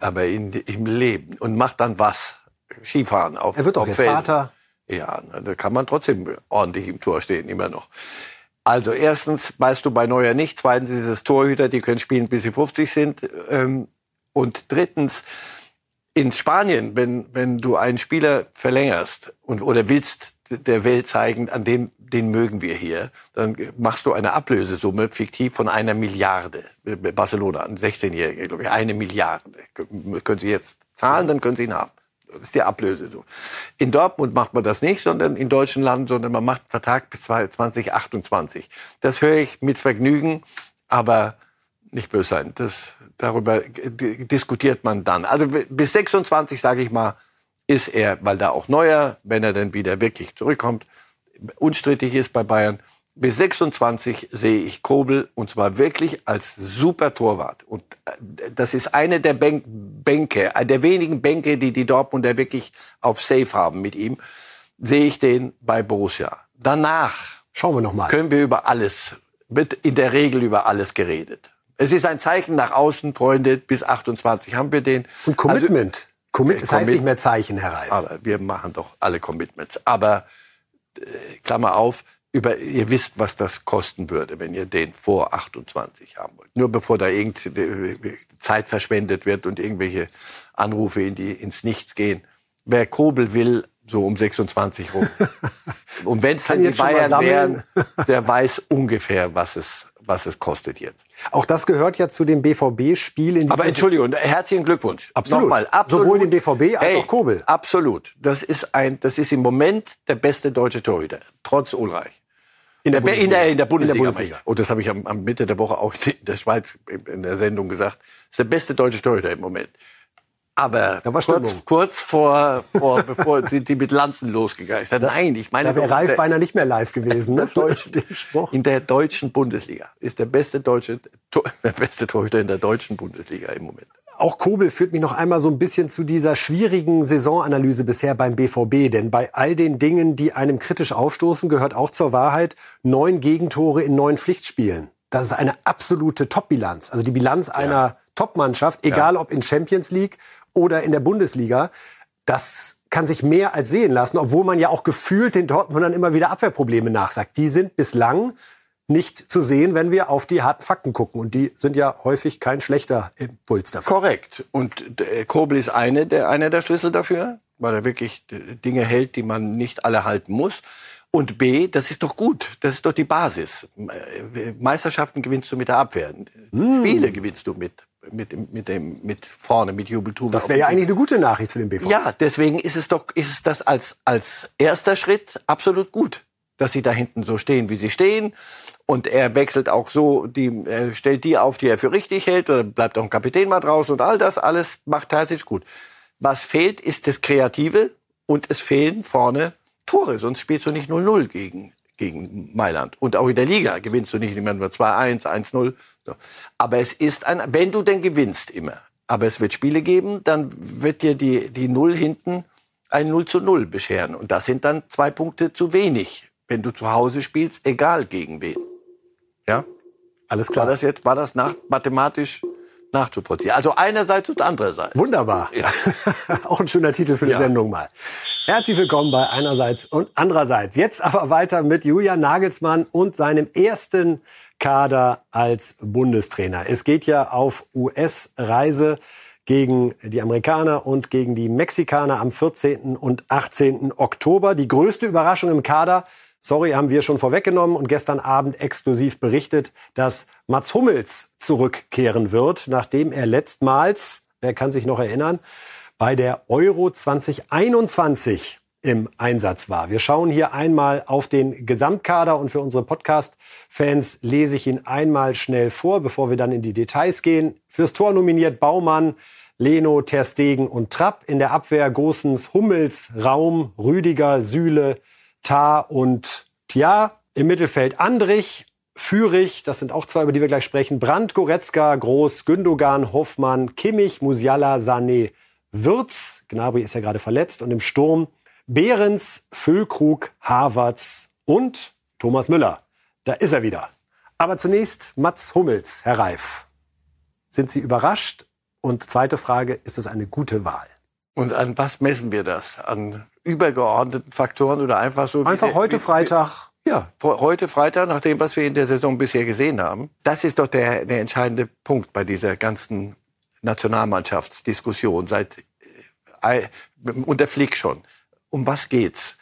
Aber in, im Leben. Und macht dann was? Skifahren auf Er wird doch auf jetzt Felsen. Vater. Ja, da kann man trotzdem ordentlich im Tor stehen, immer noch. Also erstens weißt du bei Neuer nicht, zweitens ist es Torhüter, die können spielen, bis sie 50 sind. Ähm, und drittens, in Spanien, wenn, wenn du einen Spieler verlängerst und, oder willst der Welt zeigen, an dem, den mögen wir hier, dann machst du eine Ablösesumme fiktiv von einer Milliarde. Barcelona, ein 16-Jähriger, glaube ich, eine Milliarde. Können Sie jetzt zahlen, dann können Sie ihn haben. Das ist die Ablöse. In Dortmund macht man das nicht, sondern in deutschen Land, sondern man macht Vertrag bis 2028. Das höre ich mit Vergnügen, aber nicht böse sein. Das, darüber diskutiert man dann. Also bis 26, sage ich mal, ist er, weil da auch neuer, wenn er dann wieder wirklich zurückkommt, unstrittig ist bei Bayern. Bis 26 sehe ich Kobel und zwar wirklich als super Torwart. Und äh, das ist eine der Bänk Bänke, der wenigen Bänke, die die Dortmunder wirklich auf Safe haben mit ihm, sehe ich den bei Borussia. Danach Schauen wir noch mal. können wir über alles, wird in der Regel über alles geredet. Es ist ein Zeichen nach außen, Freunde, bis 28 haben wir den. Und Commitment. Commit, Äh, das heißt nicht mehr Zeichen, Herr Reif. Aber wir machen doch alle Commitments. Aber äh, Klammer auf, über, ihr wisst, was das kosten würde, wenn ihr den vor 28 haben wollt. Nur bevor da irgend äh, Zeit verschwendet wird und irgendwelche Anrufe in die, ins Nichts gehen. Wer Kobel will, so um 26 rum. und wenn es dann die Bayern wären, der weiß ungefähr, was es, was es kostet jetzt. Auch das gehört ja zu dem BVB-Spiel in Aber Entschuldigung, herzlichen Glückwunsch. Absolut. Nochmal, absolut. Sowohl dem BVB als auch Kobel. Absolut. Das ist ein, das ist im Moment der beste deutsche Torhüter, trotz Ulreich. in der in der, in der Bundesliga. In der Bundesliga. Und das habe ich am, am Mitte der Woche auch in der Schweiz in der Sendung gesagt. Das ist der beste deutsche Torhüter im Moment. Aber Da war kurz, kurz vor, vor bevor sind die mit Lanzen losgegangen. Ich nein, ich meine Da wäre Ralf beinahe nicht mehr live gewesen. Ne? Deutsch, in der deutschen Bundesliga ist der beste deutsche der beste Torhüter in der deutschen Bundesliga im Moment. Auch Kobel führt mich noch einmal so ein bisschen zu dieser schwierigen Saisonanalyse bisher beim BVB. Denn bei all den Dingen, die einem kritisch aufstoßen, gehört auch zur Wahrheit neun Gegentore in neun Pflichtspielen. Das ist eine absolute Top-Bilanz. Also die Bilanz einer Top-Mannschaft, egal ob in Champions League oder in der Bundesliga. Das kann sich mehr als sehen lassen, obwohl man ja auch gefühlt den Dortmundern immer wieder Abwehrprobleme nachsagt. Die sind bislang nicht zu sehen, wenn wir auf die harten Fakten gucken. Und die sind ja häufig kein schlechter Impuls dafür. Korrekt. Und äh, Kobel ist eine der, einer der Schlüssel dafür, weil er wirklich äh, Dinge hält, die man nicht alle halten muss. Und B, das ist doch gut. Das ist doch die Basis. Äh, Meisterschaften gewinnst du mit der Abwehr. Hm. Spiele gewinnst du mit, mit, mit, dem, mit vorne, mit Jubeltum. Das wäre ja eigentlich eine gute Nachricht für den BVB. Ja, deswegen ist es doch, ist es das als, als erster Schritt absolut gut, dass sie da hinten so stehen, wie sie stehen. Und er wechselt auch so, die, er stellt die auf, die er für richtig hält, oder bleibt auch ein Kapitän mal draußen und all das, alles macht Terzic gut. Was fehlt, ist das Kreative und es fehlen vorne Tore, sonst spielst du nicht 0-0 gegen, gegen Mailand. Und auch in der Liga gewinnst du nicht immer nur 2-1, 1-0. So. Aber es ist ein, wenn du denn gewinnst immer, aber es wird Spiele geben, dann wird dir die, die Null hinten ein 0 zu 0 bescheren. Und das sind dann zwei Punkte zu wenig, wenn du zu Hause spielst, egal gegen wen. Ja? Alles War klar. das jetzt, war das nach, mathematisch nachzuvollziehen? Also einerseits und andererseits. Wunderbar. Auch ein schöner Titel für die Ja. Sendung mal. Herzlich willkommen bei einerseits und andererseits. Jetzt aber weiter mit Julian Nagelsmann und seinem ersten Kader als Bundestrainer. Es geht ja auf US-Reise. gegen die Amerikaner und gegen die Mexikaner am 14. und 18. Oktober. Die größte Überraschung im Kader, sorry, haben wir schon vorweggenommen und gestern Abend exklusiv berichtet, dass Mats Hummels zurückkehren wird, nachdem er letztmals, wer kann sich noch erinnern, bei der Euro 2021 im Einsatz war. Wir schauen hier einmal auf den Gesamtkader und für unsere Podcast-Fans lese ich ihn einmal schnell vor, bevor wir dann in die Details gehen. Fürs Tor nominiert Baumann, Leno, Terstegen und Trapp. In der Abwehr Gosens, Hummels, Raum, Rüdiger, Süle, Tar und Tja. Im Mittelfeld Andrich, Fürich, das sind auch zwei, über die wir gleich sprechen. Brandt, Goretzka, Groß, Gündogan, Hoffmann, Kimmich, Musiala, Sané, Würz. Gnabry ist ja gerade verletzt. Und im Sturm Behrens, Füllkrug, Havertz und Thomas Müller. Da ist er wieder. Aber zunächst Mats Hummels, Herr Reif. Sind Sie überrascht? Und zweite Frage, ist das eine gute Wahl? Und an was messen wir das? An übergeordneten Faktoren oder einfach so? Einfach heute wie, Freitag. Ja, heute Freitag, nach dem, was wir in der Saison bisher gesehen haben. Das ist doch der, der entscheidende Punkt bei dieser ganzen Nationalmannschaftsdiskussion seit äh, unter Flick schon um was geht's?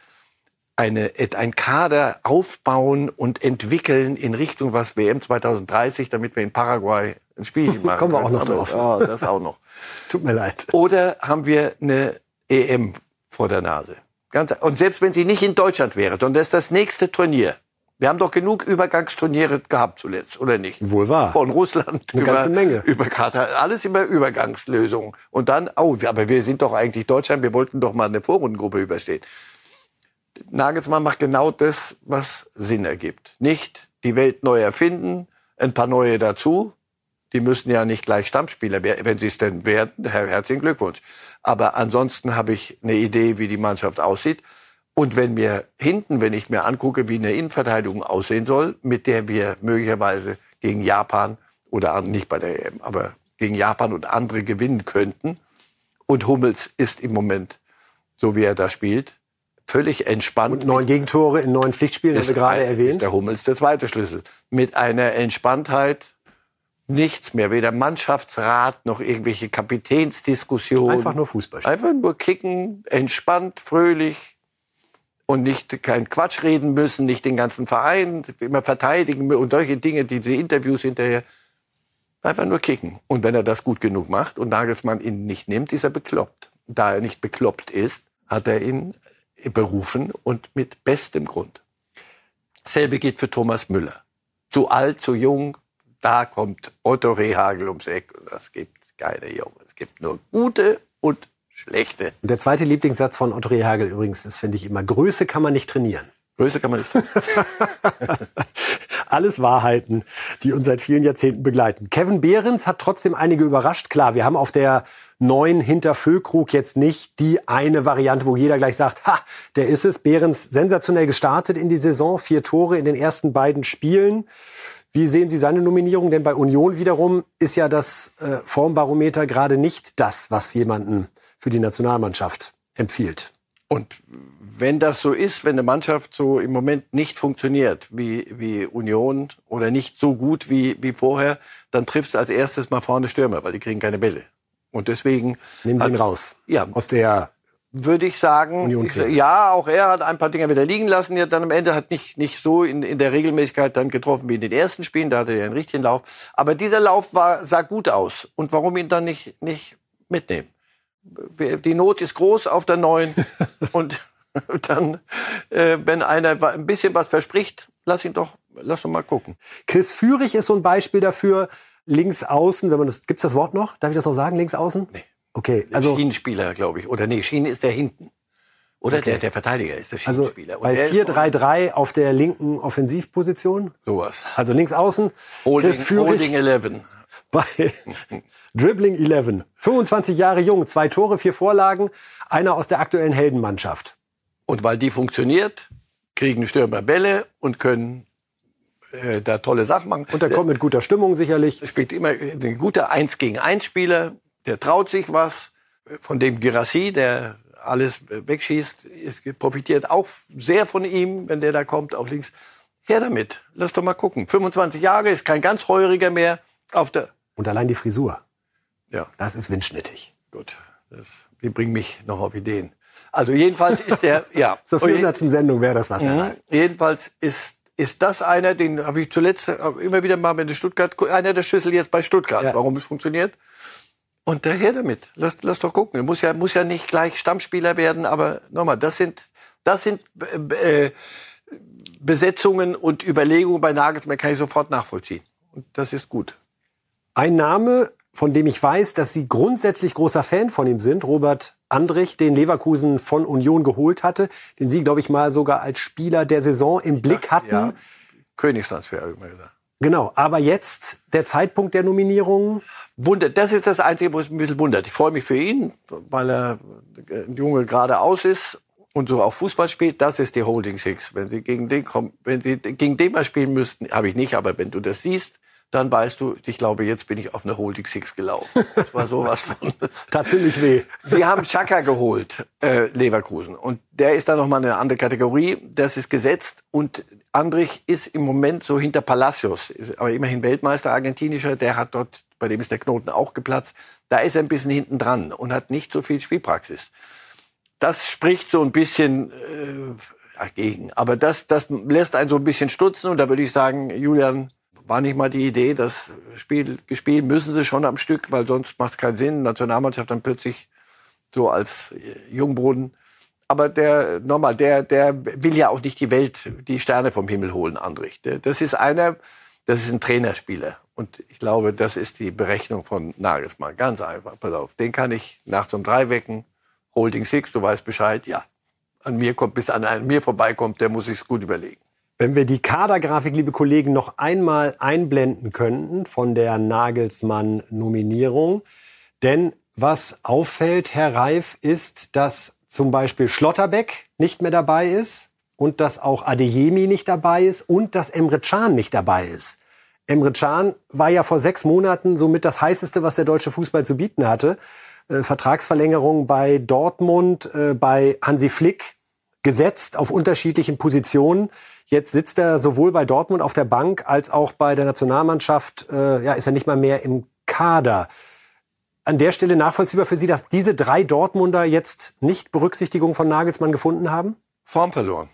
Eine, ein Kader aufbauen und entwickeln in Richtung was WM 2030, damit wir in Paraguay ein Spiel machen Kommen wir auch noch drauf. Oh, das auch noch. Tut mir leid. Oder haben wir eine EM vor der Nase? Ganz, und selbst wenn sie nicht in Deutschland wäre, sondern das ist das nächste Turnier. Wir haben doch genug Übergangsturniere gehabt zuletzt, oder nicht? Wohl wahr. Von Russland Eine über, ganze Menge. über Katar, alles immer Übergangslösungen. Und dann, oh, aber wir sind doch eigentlich Deutschland, wir wollten doch mal eine Vorrundengruppe überstehen. Nagelsmann macht genau das, was Sinn ergibt. Nicht die Welt neu erfinden, ein paar neue dazu. Die müssen ja nicht gleich Stammspieler werden, wenn sie es denn werden. Herzlichen Glückwunsch. Aber ansonsten habe ich eine Idee, wie die Mannschaft aussieht. Und wenn mir hinten, wenn ich mir angucke, wie eine Innenverteidigung aussehen soll, mit der wir möglicherweise gegen Japan oder nicht bei der EM, aber gegen Japan und andere gewinnen könnten. Und Hummels ist im Moment, so wie er da spielt, völlig entspannt. Und neun Gegentore in neun Pflichtspielen, haben wir gerade erwähnt. Ist der Hummels der zweite Schlüssel. Mit einer Entspanntheit, nichts mehr, weder Mannschaftsrat noch irgendwelche Kapitänsdiskussionen. Einfach nur Fußball. Einfach nur kicken, entspannt, fröhlich, und nicht kein Quatsch reden müssen, nicht den ganzen Verein immer verteidigen und solche Dinge, diese Interviews hinterher. Einfach nur kicken. Und wenn er das gut genug macht und Nagelsmann ihn nicht nimmt, ist er bekloppt. Da er nicht bekloppt ist, hat er ihn berufen und mit bestem Grund. Selbe geht für Thomas Müller. Zu alt, zu jung, da kommt Otto Rehagel ums Eck. Das gibt keine Junge. Es gibt nur gute und schlechte. Und der zweite Lieblingssatz von Otto Rehagel übrigens ist, finde ich immer, Größe kann man nicht trainieren. Größe kann man nicht trainieren. Alles Wahrheiten, die uns seit vielen Jahrzehnten begleiten. Kevin Behrens hat trotzdem einige überrascht. Klar, wir haben auf der neun hinter Füllkrug jetzt nicht die eine Variante, wo jeder gleich sagt, ha, der ist es. Behrens sensationell gestartet in die Saison, vier Tore in den ersten beiden Spielen. Wie sehen Sie seine Nominierung? Denn bei Union wiederum ist ja das äh, Formbarometer gerade nicht das, was jemanden für die Nationalmannschaft empfiehlt. Und wenn das so ist, wenn eine Mannschaft so im Moment nicht funktioniert wie, wie Union oder nicht so gut wie, wie vorher, dann trifft es als erstes mal vorne Stürmer, weil die kriegen keine Bälle. Und deswegen. Nehmen Sie ihn raus. Ja. Aus der würde ich sagen, ja, auch er hat ein paar Dinge wieder liegen lassen. Ja, dann am Ende hat nicht, nicht so in, in der Regelmäßigkeit dann getroffen wie in den ersten Spielen. Da hatte er einen richtigen Lauf. Aber dieser Lauf war, sah gut aus. Und warum ihn dann nicht, nicht mitnehmen? die Not ist groß auf der neuen. und dann, äh, wenn einer ein bisschen was verspricht, lass ihn doch, lass doch mal gucken. Chris Führig ist so ein Beispiel dafür. Links außen, wenn man das, gibt's das Wort noch? Darf ich das noch sagen? Links außen? Nee. Okay, also. Schienenspieler, glaube ich. Oder nee, Schienen ist der hinten. Oder okay. der, der Verteidiger ist der also Schienenspieler. Also bei 4-3-3 auf der linken Offensivposition. Sowas. Also links außen. Holding, Chris Führig. Holding 11. Bei, Dribbling 11. 25 Jahre jung, zwei Tore, vier Vorlagen, einer aus der aktuellen Heldenmannschaft. Und weil die funktioniert, kriegen Stürmer Bälle und können äh, da tolle Sachen machen. Und er kommt mit guter Stimmung sicherlich. Er spielt immer ein guter 1 gegen 1 Spieler, der traut sich was. Von dem Girassi, der alles wegschießt, ist, profitiert auch sehr von ihm, wenn der da kommt auf links. Her damit, lass doch mal gucken. 25 Jahre, ist kein ganz heuriger mehr auf der. Und allein die Frisur. Ja. Das ist windschnittig. Gut. Das, die bringen mich noch auf Ideen. Also jedenfalls ist der, ja. Zur 400. Sendung wäre das was. Mhm. Jedenfalls ist, ist das einer, den habe ich zuletzt immer wieder mal mit Stuttgart, einer der Schlüssel jetzt bei Stuttgart, ja. warum es funktioniert. Und daher damit. Lass, lass doch gucken. Muss ja, muss ja nicht gleich Stammspieler werden, aber nochmal, das sind, das sind äh, Besetzungen und Überlegungen bei Nagelsmann kann ich sofort nachvollziehen. Und das ist gut. Ein Name, von dem ich weiß, dass Sie grundsätzlich großer Fan von ihm sind, Robert Andrich, den Leverkusen von Union geholt hatte, den Sie, glaube ich, mal sogar als Spieler der Saison im Blick hatten. Ja, Königstransfer, habe ich mal gesagt. Genau, aber jetzt der Zeitpunkt der Nominierung. Wundert, das ist das Einzige, wo es ein bisschen wundert. Ich freue mich für ihn, weil er ein Junge geradeaus ist und so auch Fußball spielt. Das ist die Holding Six. Wenn Sie gegen den kommen, wenn Sie gegen den mal spielen müssten, habe ich nicht, aber wenn du das siehst, dann weißt du, ich glaube, jetzt bin ich auf eine Holding Six gelaufen. Das war sowas von. Tatsächlich weh. Sie haben Chaka geholt, äh, Leverkusen. Und der ist dann nochmal eine andere Kategorie. Das ist gesetzt. Und Andrich ist im Moment so hinter Palacios, ist aber immerhin Weltmeister argentinischer. Der hat dort, bei dem ist der Knoten auch geplatzt. Da ist er ein bisschen hinten dran und hat nicht so viel Spielpraxis. Das spricht so ein bisschen äh, dagegen. Aber das, das lässt einen so ein bisschen stutzen. Und da würde ich sagen, Julian, war nicht mal die Idee, das Spiel gespielt müssen sie schon am Stück, weil sonst macht es keinen Sinn. Nationalmannschaft dann plötzlich so als äh, Jungbrunnen. Aber der, nochmal, der, der will ja auch nicht die Welt, die Sterne vom Himmel holen, Andrich. Das ist einer, das ist ein Trainerspieler. Und ich glaube, das ist die Berechnung von Nagelsmann. Ganz einfach. Pass auf, den kann ich nachts um drei wecken. Holding Six, du weißt Bescheid, ja. An mir kommt, bis an, an mir vorbeikommt, der muss sich's gut überlegen. Wenn wir die Kadergrafik, liebe Kollegen, noch einmal einblenden könnten von der Nagelsmann-Nominierung. Denn was auffällt, Herr Reif, ist, dass zum Beispiel Schlotterbeck nicht mehr dabei ist und dass auch Adeyemi nicht dabei ist und dass Emre Can nicht dabei ist. Emre Can war ja vor sechs Monaten somit das heißeste, was der deutsche Fußball zu bieten hatte. Äh, Vertragsverlängerung bei Dortmund, äh, bei Hansi Flick gesetzt auf unterschiedlichen Positionen. Jetzt sitzt er sowohl bei Dortmund auf der Bank als auch bei der Nationalmannschaft. Äh, ja, ist er nicht mal mehr im Kader. An der Stelle nachvollziehbar für Sie, dass diese drei Dortmunder jetzt nicht Berücksichtigung von Nagelsmann gefunden haben? Form verloren.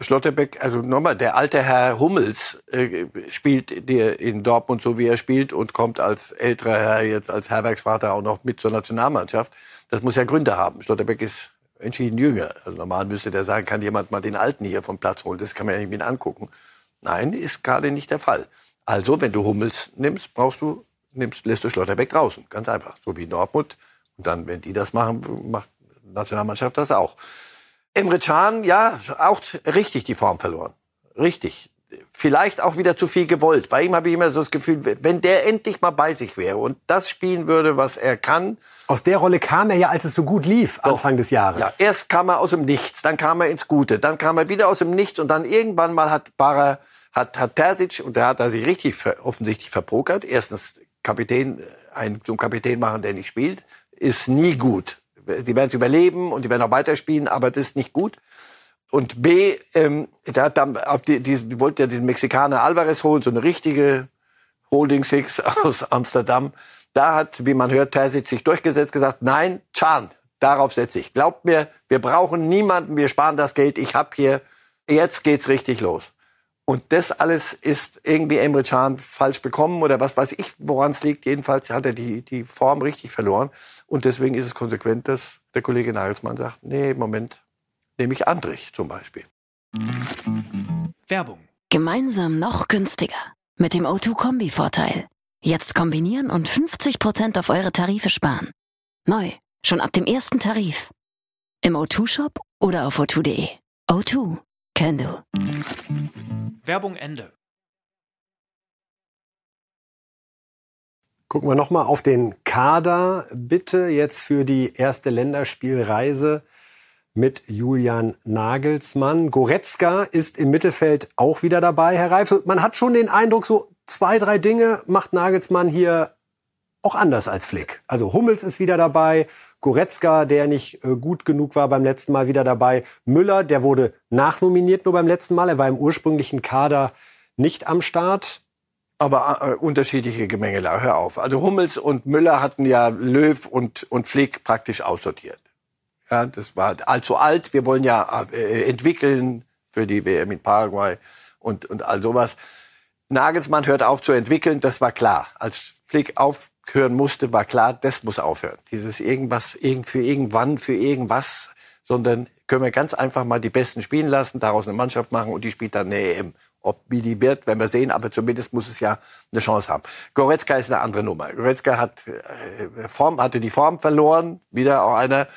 Schlotterbeck, also nochmal, der alte Herr Hummels äh, spielt der in Dortmund so, wie er spielt und kommt als älterer Herr, jetzt als Herbergsvater auch noch mit zur Nationalmannschaft. Das muss ja Gründe haben. Schlotterbeck ist entschieden jünger. Also normal müsste der sagen, kann jemand mal den Alten hier vom Platz holen. Das kann man ja nicht mit angucken. Nein, ist gerade nicht der Fall. Also, wenn du Hummels nimmst, brauchst du, nimmst, lässt du Schlotterbeck draußen. Ganz einfach. So wie Dortmund. Und dann, wenn die das machen, macht die Nationalmannschaft das auch. Emre Can, ja, auch richtig die Form verloren. Richtig. Vielleicht auch wieder zu viel gewollt. Bei ihm habe ich immer so das Gefühl, wenn der endlich mal bei sich wäre und das spielen würde, was er kann, aus der Rolle kam er ja, als es so gut lief, so. Anfang des Jahres. Ja, erst kam er aus dem Nichts, dann kam er ins Gute, dann kam er wieder aus dem Nichts und dann irgendwann mal hat Barra, hat, hat Terzic, und der hat da sich richtig offensichtlich verprokert. Erstens, Kapitän, einen zum Kapitän machen, der nicht spielt, ist nie gut. Die werden es überleben und die werden auch weiterspielen, aber das ist nicht gut. Und B, ähm, der hat dann auf die, die, die wollte ja diesen Mexikaner Alvarez holen, so eine richtige Holding Six aus Amsterdam. Da hat, wie man hört, Terzic sich durchgesetzt, gesagt, nein, Can, darauf setze ich. Glaubt mir, wir brauchen niemanden, wir sparen das Geld, ich habe hier, jetzt geht's richtig los. Und das alles ist irgendwie Emre Can falsch bekommen oder was weiß ich, woran es liegt. Jedenfalls hat er die, die Form richtig verloren. Und deswegen ist es konsequent, dass der Kollege Nagelsmann sagt, nee, Moment, nehme ich Andrich zum Beispiel. Werbung. Gemeinsam noch günstiger. Mit dem O2-Kombi-Vorteil. Jetzt kombinieren und 50% auf eure Tarife sparen. Neu, schon ab dem ersten Tarif. Im O2-Shop oder auf o2.de. O2, can do. Werbung Ende. Gucken wir nochmal auf den Kader. Bitte jetzt für die erste Länderspielreise mit Julian Nagelsmann. Goretzka ist im Mittelfeld auch wieder dabei, Herr Reif. Man hat schon den Eindruck, so zwei, drei Dinge macht Nagelsmann hier auch anders als Flick. Also Hummels ist wieder dabei, Goretzka, der nicht äh, gut genug war beim letzten Mal, wieder dabei. Müller, der wurde nachnominiert nur beim letzten Mal. Er war im ursprünglichen Kader nicht am Start. aber äh, unterschiedliche Gemengelage. Hör auf. Also Hummels und Müller hatten ja Löw und, und Flick praktisch aussortiert. Ja, das war allzu alt. Wir wollen ja äh, entwickeln für die WM in Paraguay und, und all sowas. Nagelsmann hört auf zu entwickeln, das war klar. Als Flick aufhören musste, war klar, das muss aufhören. Dieses irgendwas, irgend, für irgendwann, für irgendwas, sondern können wir ganz einfach mal die Besten spielen lassen, daraus eine Mannschaft machen und die spielt dann eine EM. Ob wie die wird, werden wir sehen, aber zumindest muss es ja eine Chance haben. Goretzka ist eine andere Nummer. Goretzka hat äh, Form, hatte die Form verloren, wieder auch einer.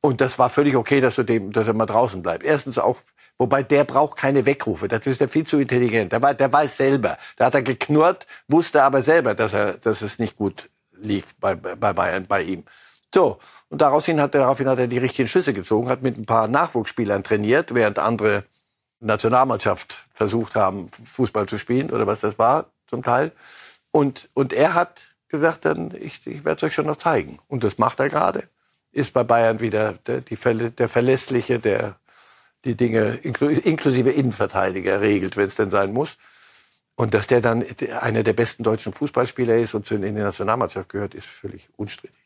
Und das war völlig okay, dass, du dem, dass er mal draußen bleibt. Erstens auch, wobei der braucht keine Wegrufe. Das ist der viel zu intelligent. Der, der weiß selber. Da hat er geknurrt, wusste aber selber, dass er, dass es nicht gut lief bei, bei Bayern, bei ihm. So. Und daraufhin hat, daraufhin hat er die richtigen Schüsse gezogen, hat mit ein paar Nachwuchsspielern trainiert, während andere Nationalmannschaft versucht haben, Fußball zu spielen oder was das war zum Teil. Und, und er hat gesagt, dann ich, ich werde es euch schon noch zeigen. Und das macht er gerade. Ist bei Bayern wieder der, die, der Verlässliche, der die Dinge inklusive Innenverteidiger regelt, wenn es denn sein muss. Und dass der dann einer der besten deutschen Fußballspieler ist und in die Nationalmannschaft gehört, ist völlig unstrittig.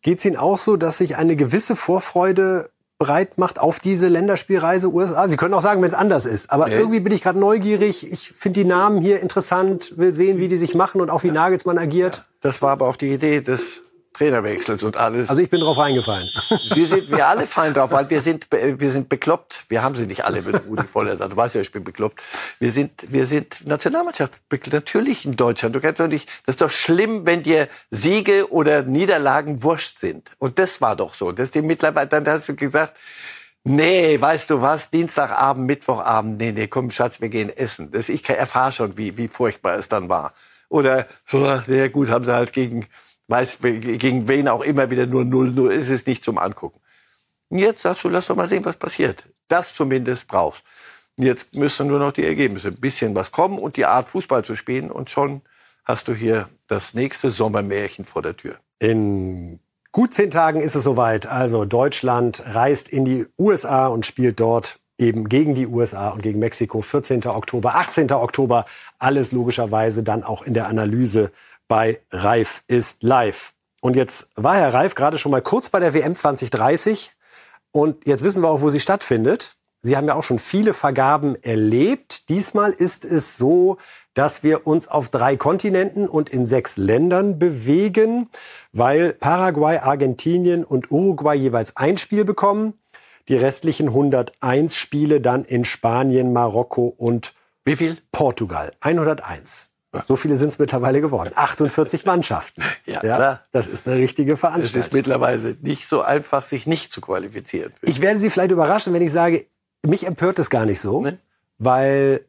Geht es Ihnen auch so, dass sich eine gewisse Vorfreude breit macht auf diese Länderspielreise USA? Sie können auch sagen, wenn es anders ist. Aber nee. irgendwie bin ich gerade neugierig. Ich finde die Namen hier interessant, will sehen, wie die sich machen und auch wie Nagelsmann agiert. Das war aber auch die Idee des Trainerwechsels und alles. Also ich bin drauf reingefallen. Wir sind wir alle fein drauf, weil wir sind wir sind bekloppt. Wir haben sie nicht alle, wenn Rudi Voller sagt. Du weißt ja, ich bin bekloppt. Wir sind wir sind Nationalmannschaft natürlich in Deutschland. Du kannst doch nicht. Das ist doch schlimm, wenn dir Siege oder Niederlagen wurscht sind. Und das war doch so. Das die mittlerweile dann hast du gesagt. Nee, weißt du was? Dienstagabend, Mittwochabend, nee, nee, komm, Schatz, wir gehen essen. Das, ich erfahre schon, wie, wie furchtbar es dann war. Oder, sehr gut, haben sie halt gegen, weiß gegen wen auch immer wieder nur 0-0 ist es nicht zum Angucken. Und jetzt sagst du, lass doch mal sehen, was passiert. Das zumindest brauchst. Und jetzt müssen nur noch die Ergebnisse. Ein bisschen was kommen und die Art Fußball zu spielen und schon hast du hier das nächste Sommermärchen vor der Tür. In gut zehn Tagen ist es soweit. Also Deutschland reist in die USA und spielt dort eben gegen die USA und gegen Mexiko. 14. Oktober, 18. Oktober. Alles logischerweise dann auch in der Analyse bei Reif ist live. Und jetzt war Herr Reif gerade schon mal kurz bei der WM 2030 und jetzt wissen wir auch, wo sie stattfindet. Sie haben ja auch schon viele Vergaben erlebt. Diesmal ist es so, dass wir uns auf drei Kontinenten und in sechs Ländern bewegen, weil Paraguay, Argentinien und Uruguay jeweils ein Spiel bekommen. Die restlichen 101 Spiele dann in Spanien, Marokko und wie viel? Portugal. 101. So viele sind es mittlerweile geworden. 48 Mannschaften. Ja, ja, klar. Das ist eine richtige Veranstaltung. Es ist mittlerweile nicht so einfach, sich nicht zu qualifizieren. Ich werde Sie vielleicht überraschen, wenn ich sage, mich empört es gar nicht so, nee? weil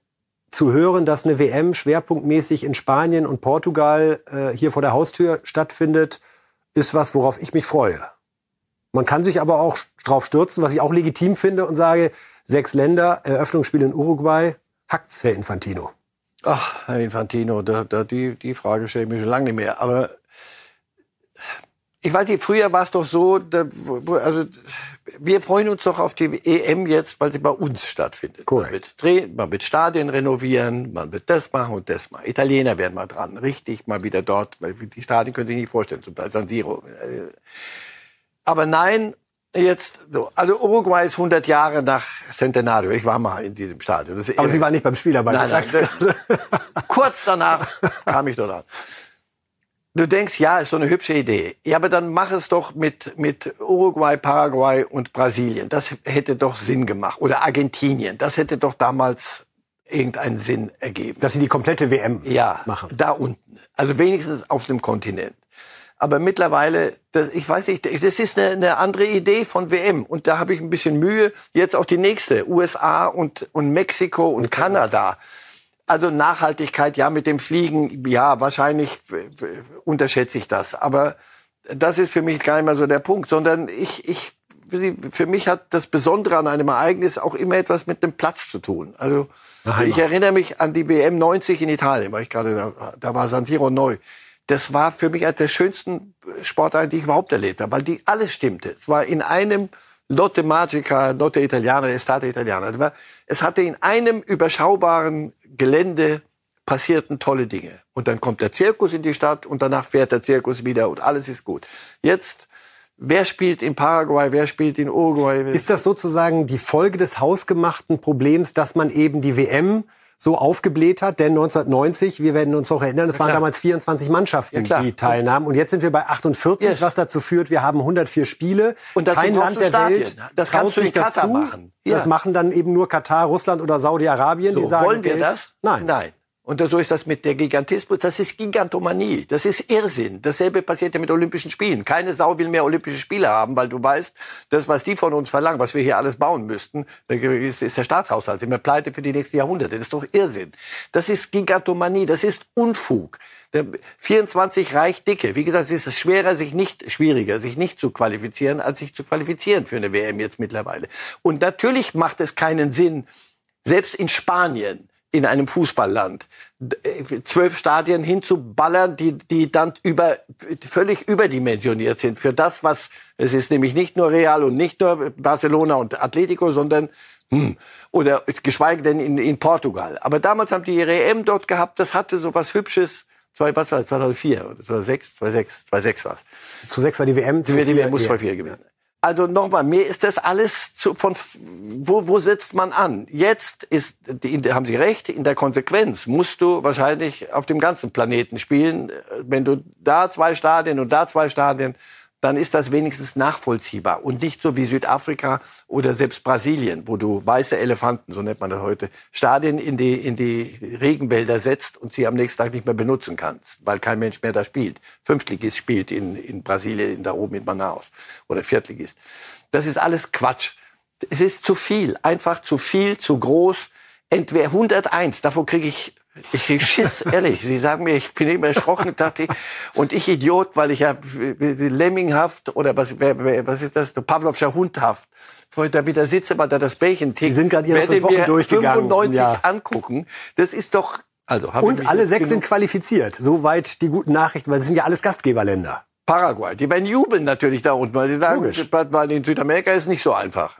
zu hören, dass eine WM schwerpunktmäßig in Spanien und Portugal äh, hier vor der Haustür stattfindet, ist was, worauf ich mich freue. Man kann sich aber auch drauf stürzen, was ich auch legitim finde und sage, sechs Länder, Eröffnungsspiel in Uruguay, hackt's, Herr Infantino. Ach, Herr Infantino, da, da, die, die Frage stelle ich mir schon lange nicht mehr. Aber ich weiß nicht, früher war es doch so, da, also wir freuen uns doch auf die EM jetzt, weil sie bei uns stattfindet. Man wird, drehen, man wird Stadien renovieren, man wird das machen und das machen. Italiener werden mal dran, richtig mal wieder dort, weil die Stadien können sich nicht vorstellen, zum Beispiel San Siro. Aber nein, Jetzt, so. also Uruguay ist 100 Jahre nach Centenario. Ich war mal in diesem Stadion. Aber Sie waren nicht beim Spiel dabei. Nein, nein, kurz danach kam ich dort an. Du denkst, ja, ist so eine hübsche Idee. Ja, aber dann mach es doch mit, mit Uruguay, Paraguay und Brasilien. Das hätte doch Sinn gemacht. Oder Argentinien. Das hätte doch damals irgendeinen Sinn ergeben. Dass sie die komplette WM ja, machen. Da unten. Also wenigstens auf dem Kontinent. Aber mittlerweile, das, ich weiß nicht, das ist eine, eine andere Idee von WM. Und da habe ich ein bisschen Mühe. Jetzt auch die nächste, USA und, und Mexiko und Kanada. Also Nachhaltigkeit, ja, mit dem Fliegen, ja, wahrscheinlich unterschätze ich das. Aber das ist für mich gar nicht mehr so der Punkt, sondern ich, ich, für mich hat das Besondere an einem Ereignis auch immer etwas mit dem Platz zu tun. Also ich erinnere mich an die WM 90 in Italien, weil ich gerade da, da war San Siro neu das war für mich einer der schönsten Sportarten, die ich überhaupt erlebt habe, weil die alles stimmte. Es war in einem Notte Magica, Notte Italiana, Estate Italiana. Es hatte in einem überschaubaren Gelände passierten tolle Dinge. Und dann kommt der Zirkus in die Stadt und danach fährt der Zirkus wieder und alles ist gut. Jetzt Wer spielt in Paraguay, wer spielt in Uruguay? Ist das sozusagen die Folge des hausgemachten Problems, dass man eben die WM so aufgebläht hat. Denn 1990, wir werden uns noch erinnern, es waren damals 24 Mannschaften, ja, die teilnahmen. Und jetzt sind wir bei 48, yes. was dazu führt, wir haben 104 Spiele. Und Kein Land der Stadien. Welt das kannst du in Katar dazu. machen. Ja. Das machen dann eben nur Katar, Russland oder Saudi-Arabien. So, die sagen, wollen wir das? Nein. Nein. Und so ist das mit der Gigantismus. Das ist Gigantomanie. Das ist Irrsinn. Dasselbe passiert ja mit Olympischen Spielen. Keine Sau will mehr Olympische Spiele haben, weil du weißt, das, was die von uns verlangen, was wir hier alles bauen müssten, ist, der Staatshaushalt. Sind wir pleite für die nächsten Jahrhunderte. Das ist doch Irrsinn. Das ist Gigantomanie. Das ist Unfug. 24 reicht dicke. Wie gesagt, es ist schwerer, sich nicht, schwieriger, sich nicht zu qualifizieren, als sich zu qualifizieren für eine WM jetzt mittlerweile. Und natürlich macht es keinen Sinn, selbst in Spanien, in einem Fußballland äh, zwölf Stadien hinzuballern, die, die dann über, völlig überdimensioniert sind für das, was es ist nämlich nicht nur Real und nicht nur Barcelona und Atletico, sondern hm, oder geschweige denn in, in Portugal. Aber damals haben die ihre EM dort gehabt, das hatte so was Hübsches. Zwei, was war das? 2004 oder 2006? 2006, 2006 war es. 2006 war die WM. Die WM muss 2004 gewinnen. Also nochmal, mir ist das alles zu, von wo, wo setzt man an? Jetzt ist, die, haben Sie recht, in der Konsequenz musst du wahrscheinlich auf dem ganzen Planeten spielen. Wenn du da zwei Stadien und da zwei Stadien, dann ist das wenigstens nachvollziehbar und nicht so wie Südafrika oder selbst Brasilien, wo du weiße Elefanten, so nennt man das heute, Stadien in die, in die Regenwälder setzt und sie am nächsten Tag nicht mehr benutzen kannst, weil kein Mensch mehr da spielt. Fünftligist spielt in, in Brasilien, da oben in Manaus oder Viertligist. Das ist alles Quatsch. Es ist zu viel, einfach zu viel, zu groß. Entweder 101, davor kriege ich ich krieg Schiss, ehrlich. Sie sagen mir, ich bin immer erschrocken, dachte ich. Und ich Idiot, weil ich ja Lemminghaft oder was, was ist das? Pavlovscher Hundhaft. Ich da wieder sitze, weil da das Bällchen tickt. Sie sind gerade Ihre fünf Wochen durchgegangen. 95 ja. angucken. Das ist doch, also, Und alle sechs sind qualifiziert. Soweit die guten Nachrichten, weil es sind ja alles Gastgeberländer. Paraguay. Die werden jubeln natürlich da unten, weil sie sagen, weil in Südamerika ist nicht so einfach.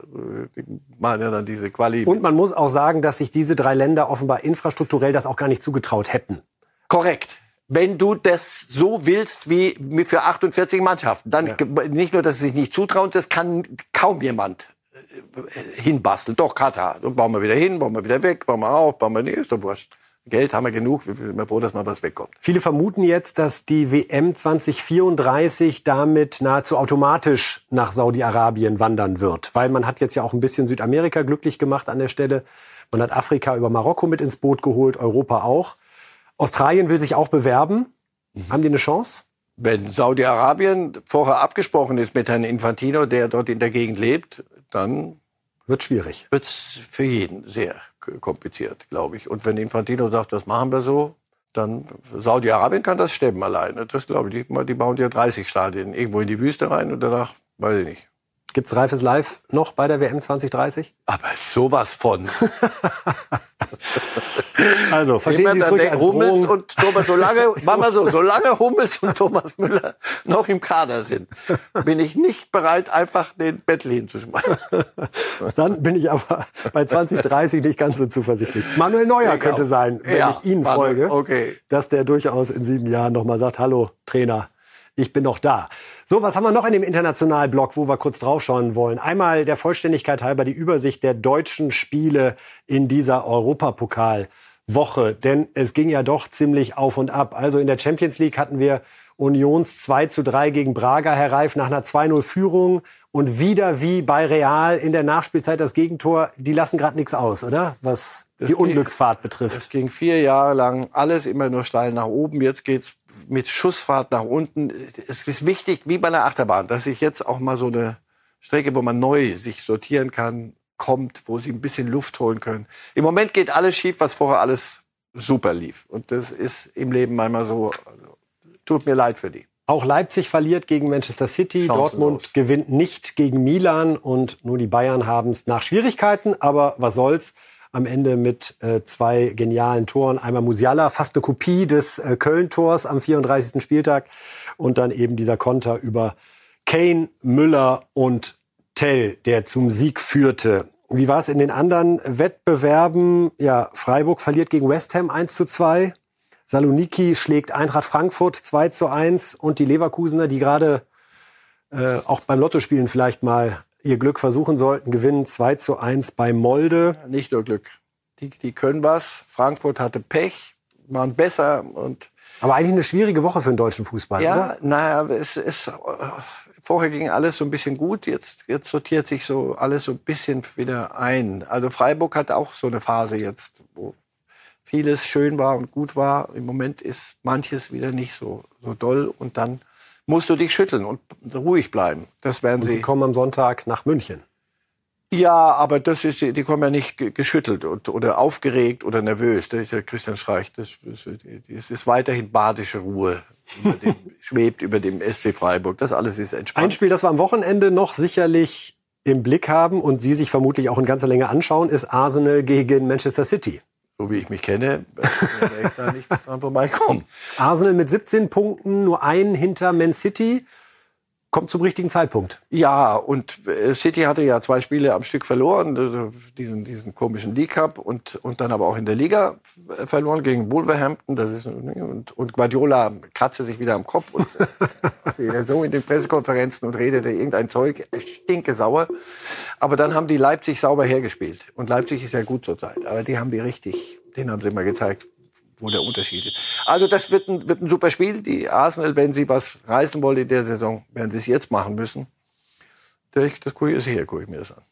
Die machen ja dann diese Quali. Und man muss auch sagen, dass sich diese drei Länder offenbar infrastrukturell das auch gar nicht zugetraut hätten. Korrekt. Wenn du das so willst wie für 48 Mannschaften, dann ja. nicht nur, dass sie sich nicht zutrauen, das kann kaum jemand äh, hinbasteln. Doch, Katar. Dann bauen wir wieder hin, bauen wir wieder weg, bauen wir auf, bauen wir nicht, ist doch wurscht. Geld haben wir genug, wir sind froh, dass mal was wegkommt. Viele vermuten jetzt, dass die WM 2034 damit nahezu automatisch nach Saudi-Arabien wandern wird, weil man hat jetzt ja auch ein bisschen Südamerika glücklich gemacht an der Stelle. Man hat Afrika über Marokko mit ins Boot geholt, Europa auch. Australien will sich auch bewerben. Mhm. Haben die eine Chance? Wenn Saudi-Arabien vorher abgesprochen ist mit Herrn Infantino, der dort in der Gegend lebt, dann wird schwierig. Wird es für jeden sehr kompliziert, glaube ich. Und wenn Infantino sagt, das machen wir so, dann Saudi-Arabien kann das stemmen alleine. Das glaube ich. Die, die bauen ja 30 Stadien irgendwo in die Wüste rein und danach weiß ich nicht. Gibt's Reifes Live noch bei der WM 2030? Aber sowas von. also, verstehen Sie es ruhig als Hummels Drohung. und Thomas, solange, machen wir so, solange Hummels und Thomas Müller noch im Kader sind, bin ich nicht bereit, einfach den Bettel hinzuschmeißen. Dann bin ich aber bei 2030 nicht ganz so zuversichtlich. Manuel Neuer könnte sein, wenn ja, ich Ihnen Manuel, folge, okay. dass der durchaus in sieben Jahren nochmal sagt, hallo Trainer, ich bin noch da. So, was haben wir noch in dem Internationalblock, wo wir kurz draufschauen wollen? Einmal der Vollständigkeit halber die Übersicht der deutschen Spiele in dieser Europapokalwoche. Denn es ging ja doch ziemlich auf und ab. Also in der Champions League hatten wir Unions 2 zu 3 gegen Braga, Herr Reif, nach einer 2-0 Führung. Und wieder wie bei Real in der Nachspielzeit das Gegentor. Die lassen gerade nichts aus, oder? Was das die ging, Unglücksfahrt betrifft. Es ging vier Jahre lang alles immer nur steil nach oben. Jetzt geht's mit Schussfahrt nach unten. Es ist wichtig, wie bei einer Achterbahn, dass sich jetzt auch mal so eine Strecke, wo man neu sich sortieren kann, kommt, wo sie ein bisschen Luft holen können. Im Moment geht alles schief, was vorher alles super lief. Und das ist im Leben manchmal so. Tut mir leid für die. Auch Leipzig verliert gegen Manchester City. Dortmund gewinnt nicht gegen Milan und nur die Bayern haben es nach Schwierigkeiten. Aber was soll's? Am Ende mit äh, zwei genialen Toren. Einmal Musiala, fast eine Kopie des äh, Köln-Tors am 34. Spieltag. Und dann eben dieser Konter über Kane, Müller und Tell, der zum Sieg führte. Wie war es in den anderen Wettbewerben? Ja, Freiburg verliert gegen West Ham 1 zu 2. Saloniki schlägt Eintracht Frankfurt 2 zu 1 und die Leverkusener, die gerade äh, auch beim Lottospielen vielleicht mal ihr Glück versuchen sollten, gewinnen 2 zu 1 bei Molde. Nicht nur Glück. Die, die können was. Frankfurt hatte Pech, waren besser und Aber eigentlich eine schwierige Woche für den deutschen Fußball, ja, oder? naja, es ist äh, vorher ging alles so ein bisschen gut, jetzt jetzt sortiert sich so alles so ein bisschen wieder ein. Also Freiburg hat auch so eine Phase jetzt, wo vieles schön war und gut war. Im Moment ist manches wieder nicht so so doll und dann musst du dich schütteln und ruhig bleiben. Das werden Und sie. sie kommen am Sonntag nach München. Ja, aber das ist, die kommen ja nicht ge- geschüttelt und, oder aufgeregt oder nervös. Das ist ja Christian Streich. Das, das, das ist weiterhin badische Ruhe, über dem, schwebt über dem SC Freiburg. Das alles ist entspannt. Ein Spiel, das wir am Wochenende noch sicherlich im Blick haben und Sie sich vermutlich auch in ganzer Länge anschauen, ist Arsenal gegen Manchester City. So wie ich mich kenne, werde ich da nicht dran vorbeikommen. Arsenal mit 17 Punkten, nur einen hinter Man City, kommt zum richtigen Zeitpunkt. Ja, und äh, City hatte ja zwei Spiele am Stück verloren, diesen, diesen komischen League Cup und, und dann aber auch in der Liga äh, verloren gegen Wolverhampton. Das ist, und, und Guardiola kratzte sich wieder am Kopf und äh, so in den Pressekonferenzen und redete irgendein Zeug, stinke sauer. Aber dann haben die Leipzig sauber hergespielt. Und Leipzig ist ja gut zurzeit. Aber die haben die richtig, den haben sie mal gezeigt, wo der Unterschied ist. Also das wird ein, wird ein super Spiel. Die Arsenal, wenn sie was reißen wollen in der Saison, werden sie es jetzt machen müssen. Das, gucke ich, hier gucke ich mir das an.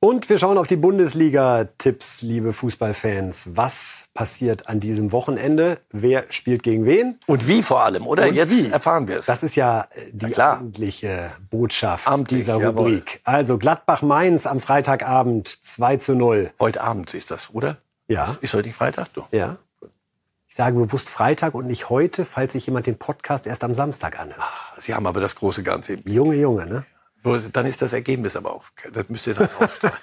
Und wir schauen auf die Bundesliga-Tipps, liebe Fußballfans. Was passiert an diesem Wochenende? Wer spielt gegen wen? Und wie vor allem, oder? Und jetzt wie? erfahren wir es. Das ist ja äh, die klar. amtliche Botschaft Amtlich, dieser jawohl. Rubrik. Also Gladbach-Mainz am Freitagabend 2 zu 0. Heute Abend ist das, oder? Ja, Ist heute nicht Freitag? Du. ja. Ich sage bewusst Freitag und nicht heute, falls sich jemand den Podcast erst am Samstag anhört. Sie haben aber das große Ganze. im Blick. Junge, Junge, ne? Dann ist das Ergebnis aber auch. Das müsst ihr dann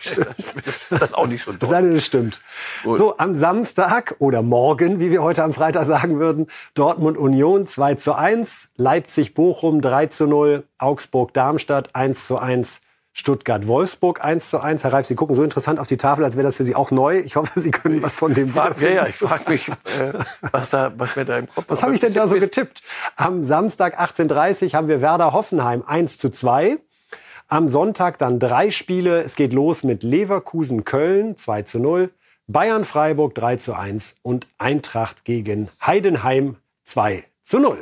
ist dann auch nicht so Das doll. eine, das stimmt. Gut. So, am Samstag oder morgen, wie wir heute am Freitag sagen würden, Dortmund Union 2 zu 1, Leipzig Bochum 3 zu 0, Augsburg Darmstadt 1 zu 1, Stuttgart Wolfsburg 1 zu 1. Herr Reif, Sie gucken so interessant auf die Tafel, als wäre das für Sie auch neu. Ich hoffe, Sie können was von dem Frag, ja, ja, ich frage mich, äh, was, da, was mir da im Kopf Was habe ich denn da so getippt? Am Samstag 18.30 haben wir Werder Hoffenheim 1 zu 2. Am Sonntag dann drei Spiele. Es geht los mit Leverkusen Köln 2 zu 0, Bayern Freiburg 3 zu 1 und Eintracht gegen Heidenheim 2 zu 0.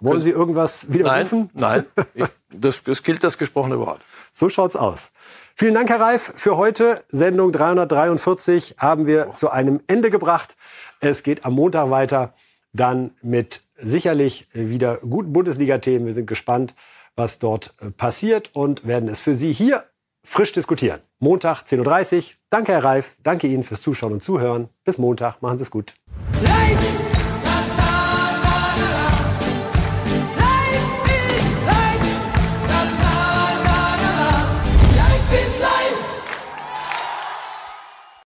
Wollen Sie irgendwas widerrufen? Nein, nein. Das, das gilt das gesprochene Wort. So schaut's aus. Vielen Dank, Herr Reif, für heute. Sendung 343 haben wir zu einem Ende gebracht. Es geht am Montag weiter, dann mit sicherlich wieder guten Bundesliga-Themen. Wir sind gespannt, was dort äh, passiert und werden es für Sie hier frisch diskutieren. Montag, 10.30 Uhr. Danke, Herr Reif. Danke Ihnen fürs Zuschauen und Zuhören. Bis Montag. Machen Sie es gut. Life